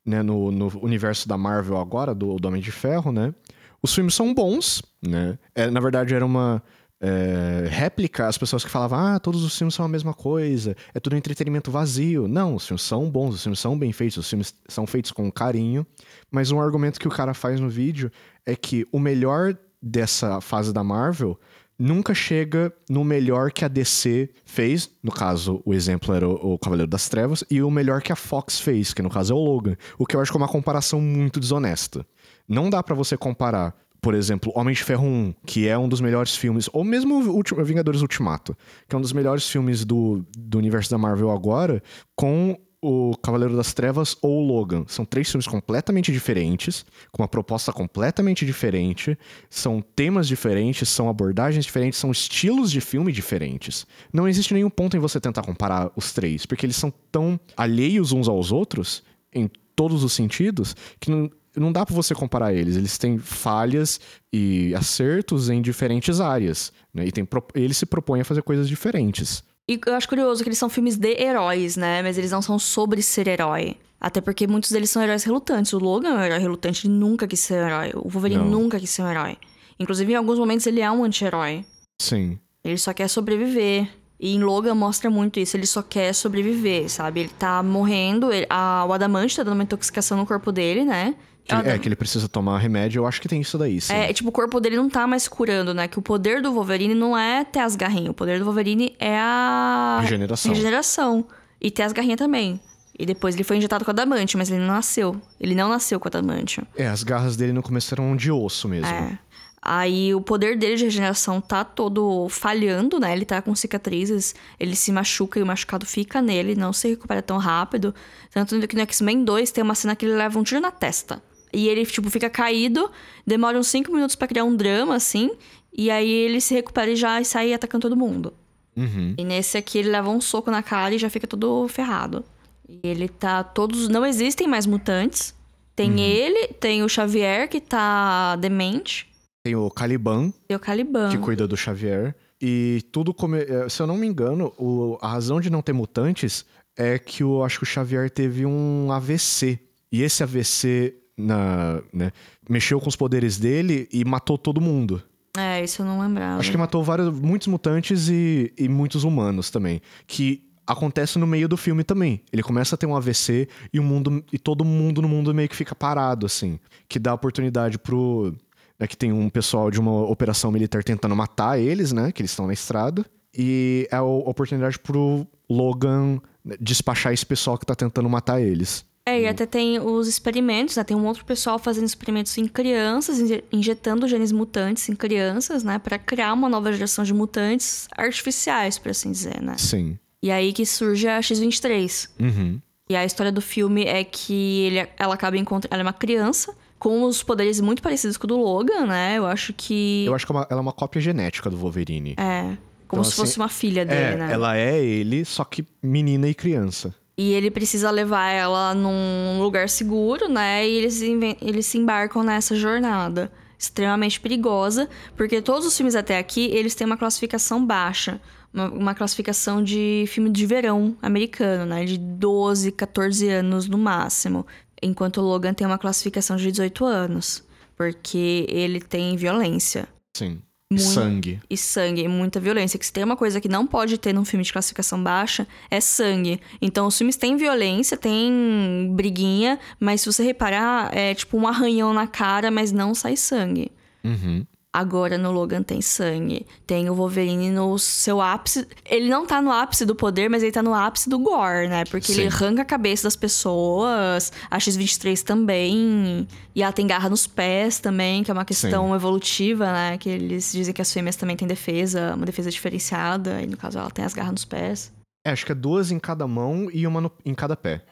né, no, no universo da Marvel agora, do, do Homem de Ferro, né? Os filmes são bons, né? É, na verdade, era uma é, réplica às pessoas que falavam, ah, todos os filmes são a mesma coisa, é tudo entretenimento vazio. Não, os filmes são bons, os filmes são bem feitos, os filmes são feitos com carinho. Mas um argumento que o cara faz no vídeo é que o melhor dessa fase da Marvel nunca chega no melhor que a DC fez, no caso, o exemplo era o, o Cavaleiro das Trevas, e o melhor que a Fox fez, que no caso é o Logan. O que eu acho que é uma comparação muito desonesta. Não dá pra você comparar, por exemplo, Homem de Ferro 1, que é um dos melhores filmes, ou mesmo Vingadores Ultimato, que é um dos melhores filmes do, do universo da Marvel agora, com o Cavaleiro das Trevas ou o Logan. São três filmes completamente diferentes, com uma proposta completamente diferente, são temas diferentes, são abordagens diferentes, são estilos de filme diferentes. Não existe nenhum ponto em você tentar comparar os três, porque eles são tão alheios uns aos outros, em todos os sentidos, que não, não dá pra você comparar eles. Eles têm falhas e acertos em diferentes áreas, né? E tem, eles se propõem a fazer coisas diferentes. E eu acho curioso que eles são filmes de heróis, né? Mas eles não são sobre ser herói. Até porque muitos deles são heróis relutantes. O Logan é um herói relutante, ele nunca quis ser um herói. O Wolverine Não. nunca quis ser um herói. Inclusive, em alguns momentos, ele é um anti-herói. Sim. Ele só quer sobreviver. E em Logan mostra muito isso, ele só quer sobreviver, sabe? Ele tá morrendo, ele- a, o Adamante tá dando uma intoxicação no corpo dele, né? Que ele- é, que ele precisa tomar remédio, eu acho que tem isso daí, sim. É, tipo, o corpo dele não tá mais curando, né? Que o poder do Wolverine não é ter as garrinhas. O poder do Wolverine é a... Regeneração. Regeneração. E ter as garrinhas também. E depois ele foi injetado com adamante, mas ele não nasceu. Ele não nasceu com adamante. É, as garras dele no começo eram de osso mesmo. É. Aí o poder dele de regeneração tá todo falhando, né? Ele tá com cicatrizes, ele se machuca e o machucado fica nele, não se recupera tão rápido. Tanto que no X-Men 2 tem uma cena que ele leva um tiro na testa. E ele, tipo, fica caído, demora uns 5 minutos pra criar um drama, assim. E aí ele se recupera e já sai atacando todo mundo. Uhum. E nesse aqui ele leva um soco na cara e já fica todo ferrado. E ele tá. Todos. Não existem mais mutantes. Tem ele, tem o Xavier, que tá demente. Tem o Caliban, E o Caliban. que cuida do Xavier. E tudo come... é, Se eu não me engano, o... a razão de não ter mutantes é que eu acho que o Xavier teve um AVC. E esse AVC na... né, mexeu com os poderes dele e matou todo mundo. É, isso eu não lembrava. Acho que matou vários, muitos mutantes e, e muitos humanos também. Que acontece no meio do filme também. Ele começa a ter um AVC e o mundo e todo mundo no mundo meio que fica parado, assim. Que dá oportunidade pro. Né, que tem um pessoal de uma operação militar tentando matar eles, né? Que eles estão na estrada. E é a oportunidade pro Logan despachar esse pessoal que tá tentando matar eles. É, e até tem os experimentos, né? Tem um outro pessoal fazendo experimentos em crianças, inje- injetando genes mutantes em crianças, né? Pra criar uma nova geração de mutantes artificiais, por assim dizer, né? Sim. E aí que surge a X-23. Uhum. E a história do filme é que ele, ela acaba encontrando... Ela é uma criança com os poderes muito parecidos com o do Logan, né? Eu acho que... Eu acho que é uma- ela é uma cópia genética do Wolverine. É, como Então, se assim, fosse uma filha dele, É, né? ela é ele, só que menina e criança. E ele precisa levar ela num lugar seguro, né? E eles, eles se embarcam nessa jornada extremamente perigosa, porque todos os filmes até aqui, eles têm uma classificação baixa. Uma, uma, classificação de filme de verão americano, né? De 12, 14 anos no máximo. Enquanto o Logan tem uma classificação de 18 anos. Porque ele tem violência. Sim. Muito, sangue. E sangue, e muita violência. Que se tem uma coisa que não pode ter num filme de classificação baixa, é sangue. Então, os filmes têm violência, tem briguinha, mas se você reparar, é tipo um arranhão na cara, mas não sai sangue. Uhum. Agora no Logan tem sangue. Tem o Wolverine no seu ápice. Ele não tá no ápice do poder, mas ele tá no ápice do gore, né? Porque Sim. ele arranca a cabeça das pessoas. A X-23 também. E ela tem garra nos pés também, que é uma questão Sim. evolutiva, né? Que eles dizem que as fêmeas também têm defesa, uma defesa diferenciada. E no caso ela tem as garras nos pés. É, acho que é duas em cada mão e uma no, em cada pé.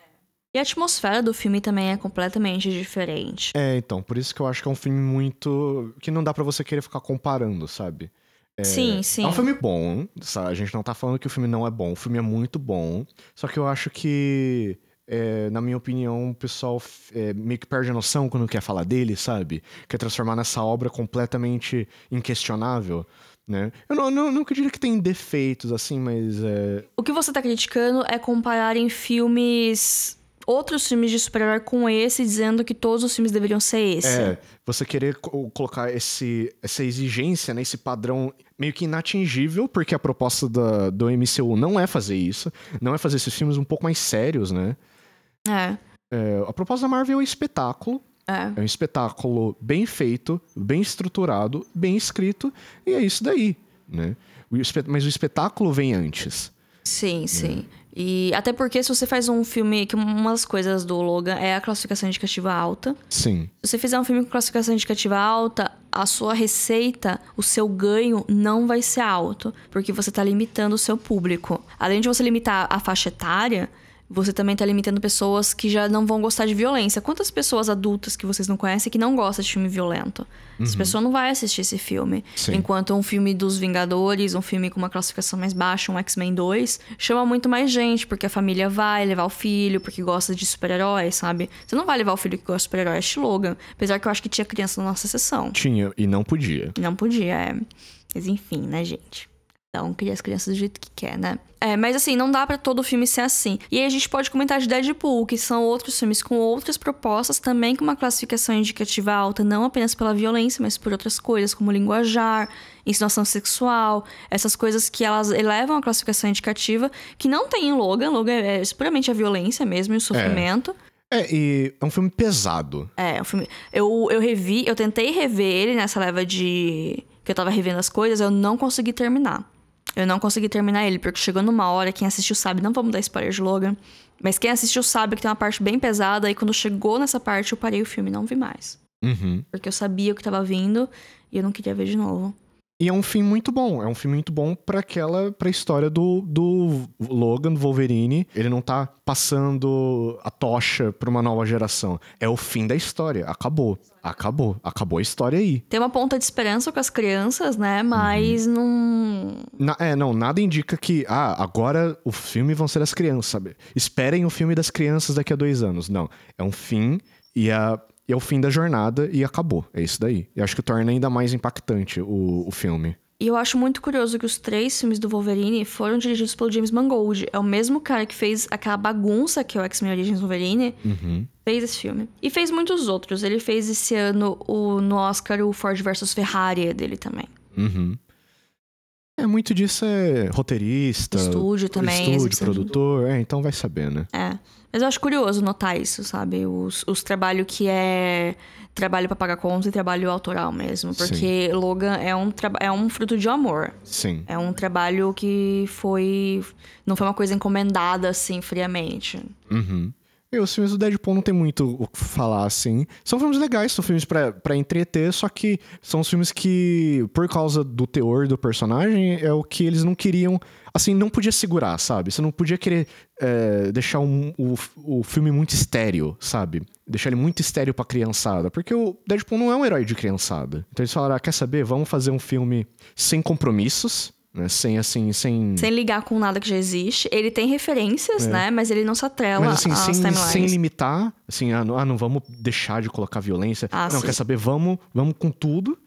E a atmosfera do filme também é completamente diferente. É, então, por isso que eu acho que é um filme muito. que não dá para você querer ficar comparando, sabe? É... Sim, sim. É um filme bom, sabe? A gente não tá falando que o filme não é bom. O filme é muito bom. Só que eu acho que. É, na minha opinião, o pessoal é, meio que perde a noção quando quer falar dele, sabe? Quer transformar nessa obra completamente inquestionável. Né? Eu não, não, nunca diria que tem defeitos, assim, mas. É... O que você tá criticando é comparar em filmes outros filmes de super-herói com esse, dizendo que todos os filmes deveriam ser esse. É, você querer co colocar esse, essa exigência, né, esse padrão meio que inatingível, porque a proposta da, do MCU não é fazer isso, não é fazer esses filmes um pouco mais sérios, né? É. é a proposta da Marvel é um espetáculo, é. é um espetáculo bem feito, bem estruturado, bem escrito, e é isso daí, né? Mas o espetáculo vem antes. Sim, sim. E até porque se você faz um filme, que uma das coisas do Logan é a classificação indicativa alta. Sim. Se você fizer um filme com classificação indicativa alta, a sua receita, o seu ganho não vai ser alto, porque você está limitando o seu público. Além de você limitar a faixa etária, você também tá limitando pessoas que já não vão gostar de violência. Quantas pessoas adultas que vocês não conhecem que não gostam de filme violento? Uhum. Essa pessoa não vai assistir esse filme. Sim. Enquanto um filme dos Vingadores, um filme com uma classificação mais baixa, um X-Men 2, chama muito mais gente, porque a família vai levar o filho, porque gosta de super-heróis, sabe? Você não vai levar o filho que gosta de super-herói, é Logan. Apesar que eu acho que tinha criança na nossa sessão. Tinha, e não podia. Não podia, é. Mas enfim, né, gente? Então, cria as crianças do jeito que quer, né? É, mas assim, não dá para todo filme ser assim. E aí a gente pode comentar de Deadpool, que são outros filmes com outras propostas, também com uma classificação indicativa alta, não apenas pela violência, mas por outras coisas, como linguajar, insinuação sexual, essas coisas que elas elevam a classificação indicativa, que não tem em Logan. Logan é puramente a violência mesmo e o sofrimento. É. É, e é um filme pesado. É, é um filme. Eu, eu revi, eu tentei rever ele nessa leva de. que eu tava revendo as coisas, eu não consegui terminar. Eu não consegui terminar ele, porque chegou numa hora, quem assistiu sabe, não vamos dar spoiler de Logan, mas quem assistiu sabe que tem uma parte bem pesada, e quando chegou nessa parte eu parei o filme e não vi mais. Uhum. Porque eu sabia o que tava vindo e eu não queria ver de novo. E é um filme muito bom. É um filme muito bom para aquela pra história do, do Logan, do Wolverine. Ele não tá passando a tocha pra uma nova geração. É o fim da história. Acabou. Acabou. Acabou a história aí. Tem uma ponta de esperança com as crianças, né? Mas uhum. não. Na, é, não, nada indica que, ah, agora o filme vão ser as crianças, sabe? Esperem o filme das crianças daqui a dois anos. Não. É um fim e a e é o fim da jornada e acabou. É isso daí. E acho que torna ainda mais impactante o, o filme. E eu acho muito curioso que os três filmes do Wolverine foram dirigidos pelo James Mangold. É o mesmo cara que fez aquela bagunça que é o X-Men Origins Wolverine. Uhum. Fez esse filme. E fez muitos outros. Ele fez esse ano o, no Oscar o Ford vs Ferrari dele também. Uhum. É, muito disso é roteirista. Estúdio também. Estúdio, produtor. É, então vai saber, né? É. Mas eu acho curioso notar isso, sabe? Os, os trabalhos que é trabalho para pagar contas e trabalho autoral mesmo. Porque Sim. Logan é um, é um fruto de amor. Sim. É um trabalho que foi. Não foi uma coisa encomendada assim, friamente. Uhum. E os filmes do Deadpool não tem muito o que falar, assim. São filmes legais, são filmes para entreter, só que são os filmes que, por causa do teor do personagem, é o que eles não queriam. Assim, não podia segurar, sabe? Você não podia querer é, deixar um, o, o filme muito estéreo, sabe? Deixar ele muito estéreo pra criançada. Porque o Deadpool não é um herói de criançada. Então eles falaram: ah, quer saber? Vamos fazer um filme sem compromissos né? Sem, assim, sem... Sem ligar com nada que já existe. Ele tem referências, É. né? Mas ele não se atrela Mas assim, sem, timelines. sem limitar, assim, ah não, ah, não vamos deixar de colocar violência. Ah, não, sim. quer saber? Vamos, vamos com tudo,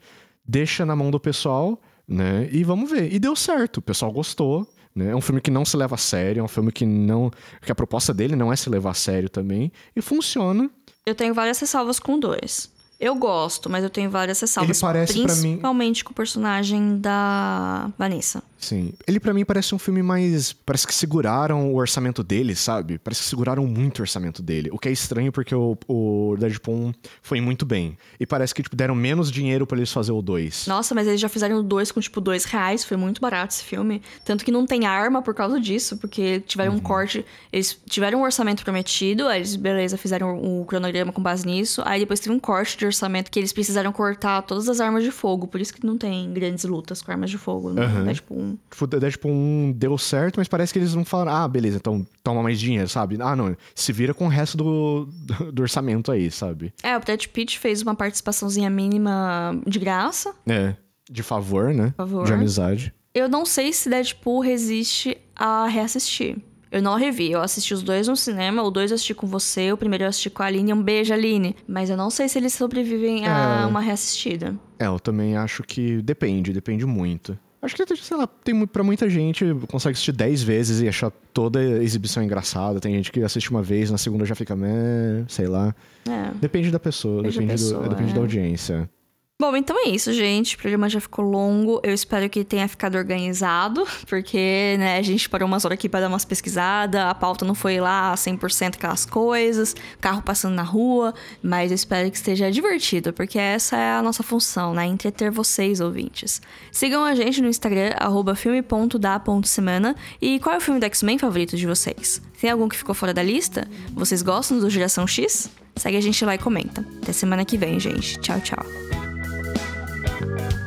deixa na mão do pessoal, né? E vamos ver. E deu certo, o pessoal gostou. Né? É um filme que não se leva a sério, é um filme que não. que a proposta dele não é se levar a sério também. E funciona. Eu tenho várias ressalvas com dois. Eu gosto, mas eu tenho várias ressalvas. Ele parece pra mim- Principalmente com o personagem da Vanessa. Sim. Ele pra mim parece um filme mais. Parece que seguraram o orçamento dele, sabe? Parece que seguraram muito o orçamento dele. O que é estranho porque o, o Deadpool 1 foi muito bem. E parece que tipo, deram menos dinheiro pra eles fazer o 2. Nossa, mas eles já fizeram o dois com, tipo, dois reais. Foi muito barato esse filme. Tanto que não tem arma por causa disso, porque tiveram um corte. Eles tiveram um orçamento prometido, aí eles, beleza, fizeram o cronograma com base nisso. Aí depois teve um corte de orçamento que eles precisaram cortar todas as armas de fogo. Por isso que não tem grandes lutas com armas de fogo Aham. Deadpool 1. Tipo, Deadpool 1 deu certo, mas parece que eles não falaram, ah, beleza, então toma mais dinheiro, sabe? Ah, não, se vira com o resto do, do, do orçamento aí, sabe? É, o Brad Pitt fez uma participaçãozinha mínima de graça. É. De favor, né? favor. De amizade. Eu não sei se Deadpool resiste a reassistir. Eu não revi, eu assisti os dois no cinema, o dois eu assisti com você, o primeiro eu assisti com a Aline, um beijo, Aline. Mas eu não sei se eles sobrevivem a É. uma reassistida. É, eu também acho que depende, depende muito. Acho que, sei lá, tem pra muita gente, consegue assistir 10 vezes e achar toda a exibição engraçada. Tem gente que assiste uma vez, na segunda já fica, sei lá. É. Depende da pessoa, Depende da depende, pessoa, do, depende é. da audiência. Bom, então é isso, gente. O programa já ficou longo. Eu espero que tenha ficado organizado, (laughs) porque, né, a gente parou umas horas aqui pra dar umas pesquisadas. A pauta não foi lá 100% aquelas coisas, carro passando na rua, mas eu espero que esteja divertido, porque essa é a nossa função, né? Entreter vocês, ouvintes. Sigam a gente no Instagram, filme.da.semana. E qual é o filme do X-Men favorito de vocês? Tem algum que ficou fora da lista? Vocês gostam do Geração X? Segue a gente lá e comenta. Até semana que vem, gente. Tchau, tchau. thank you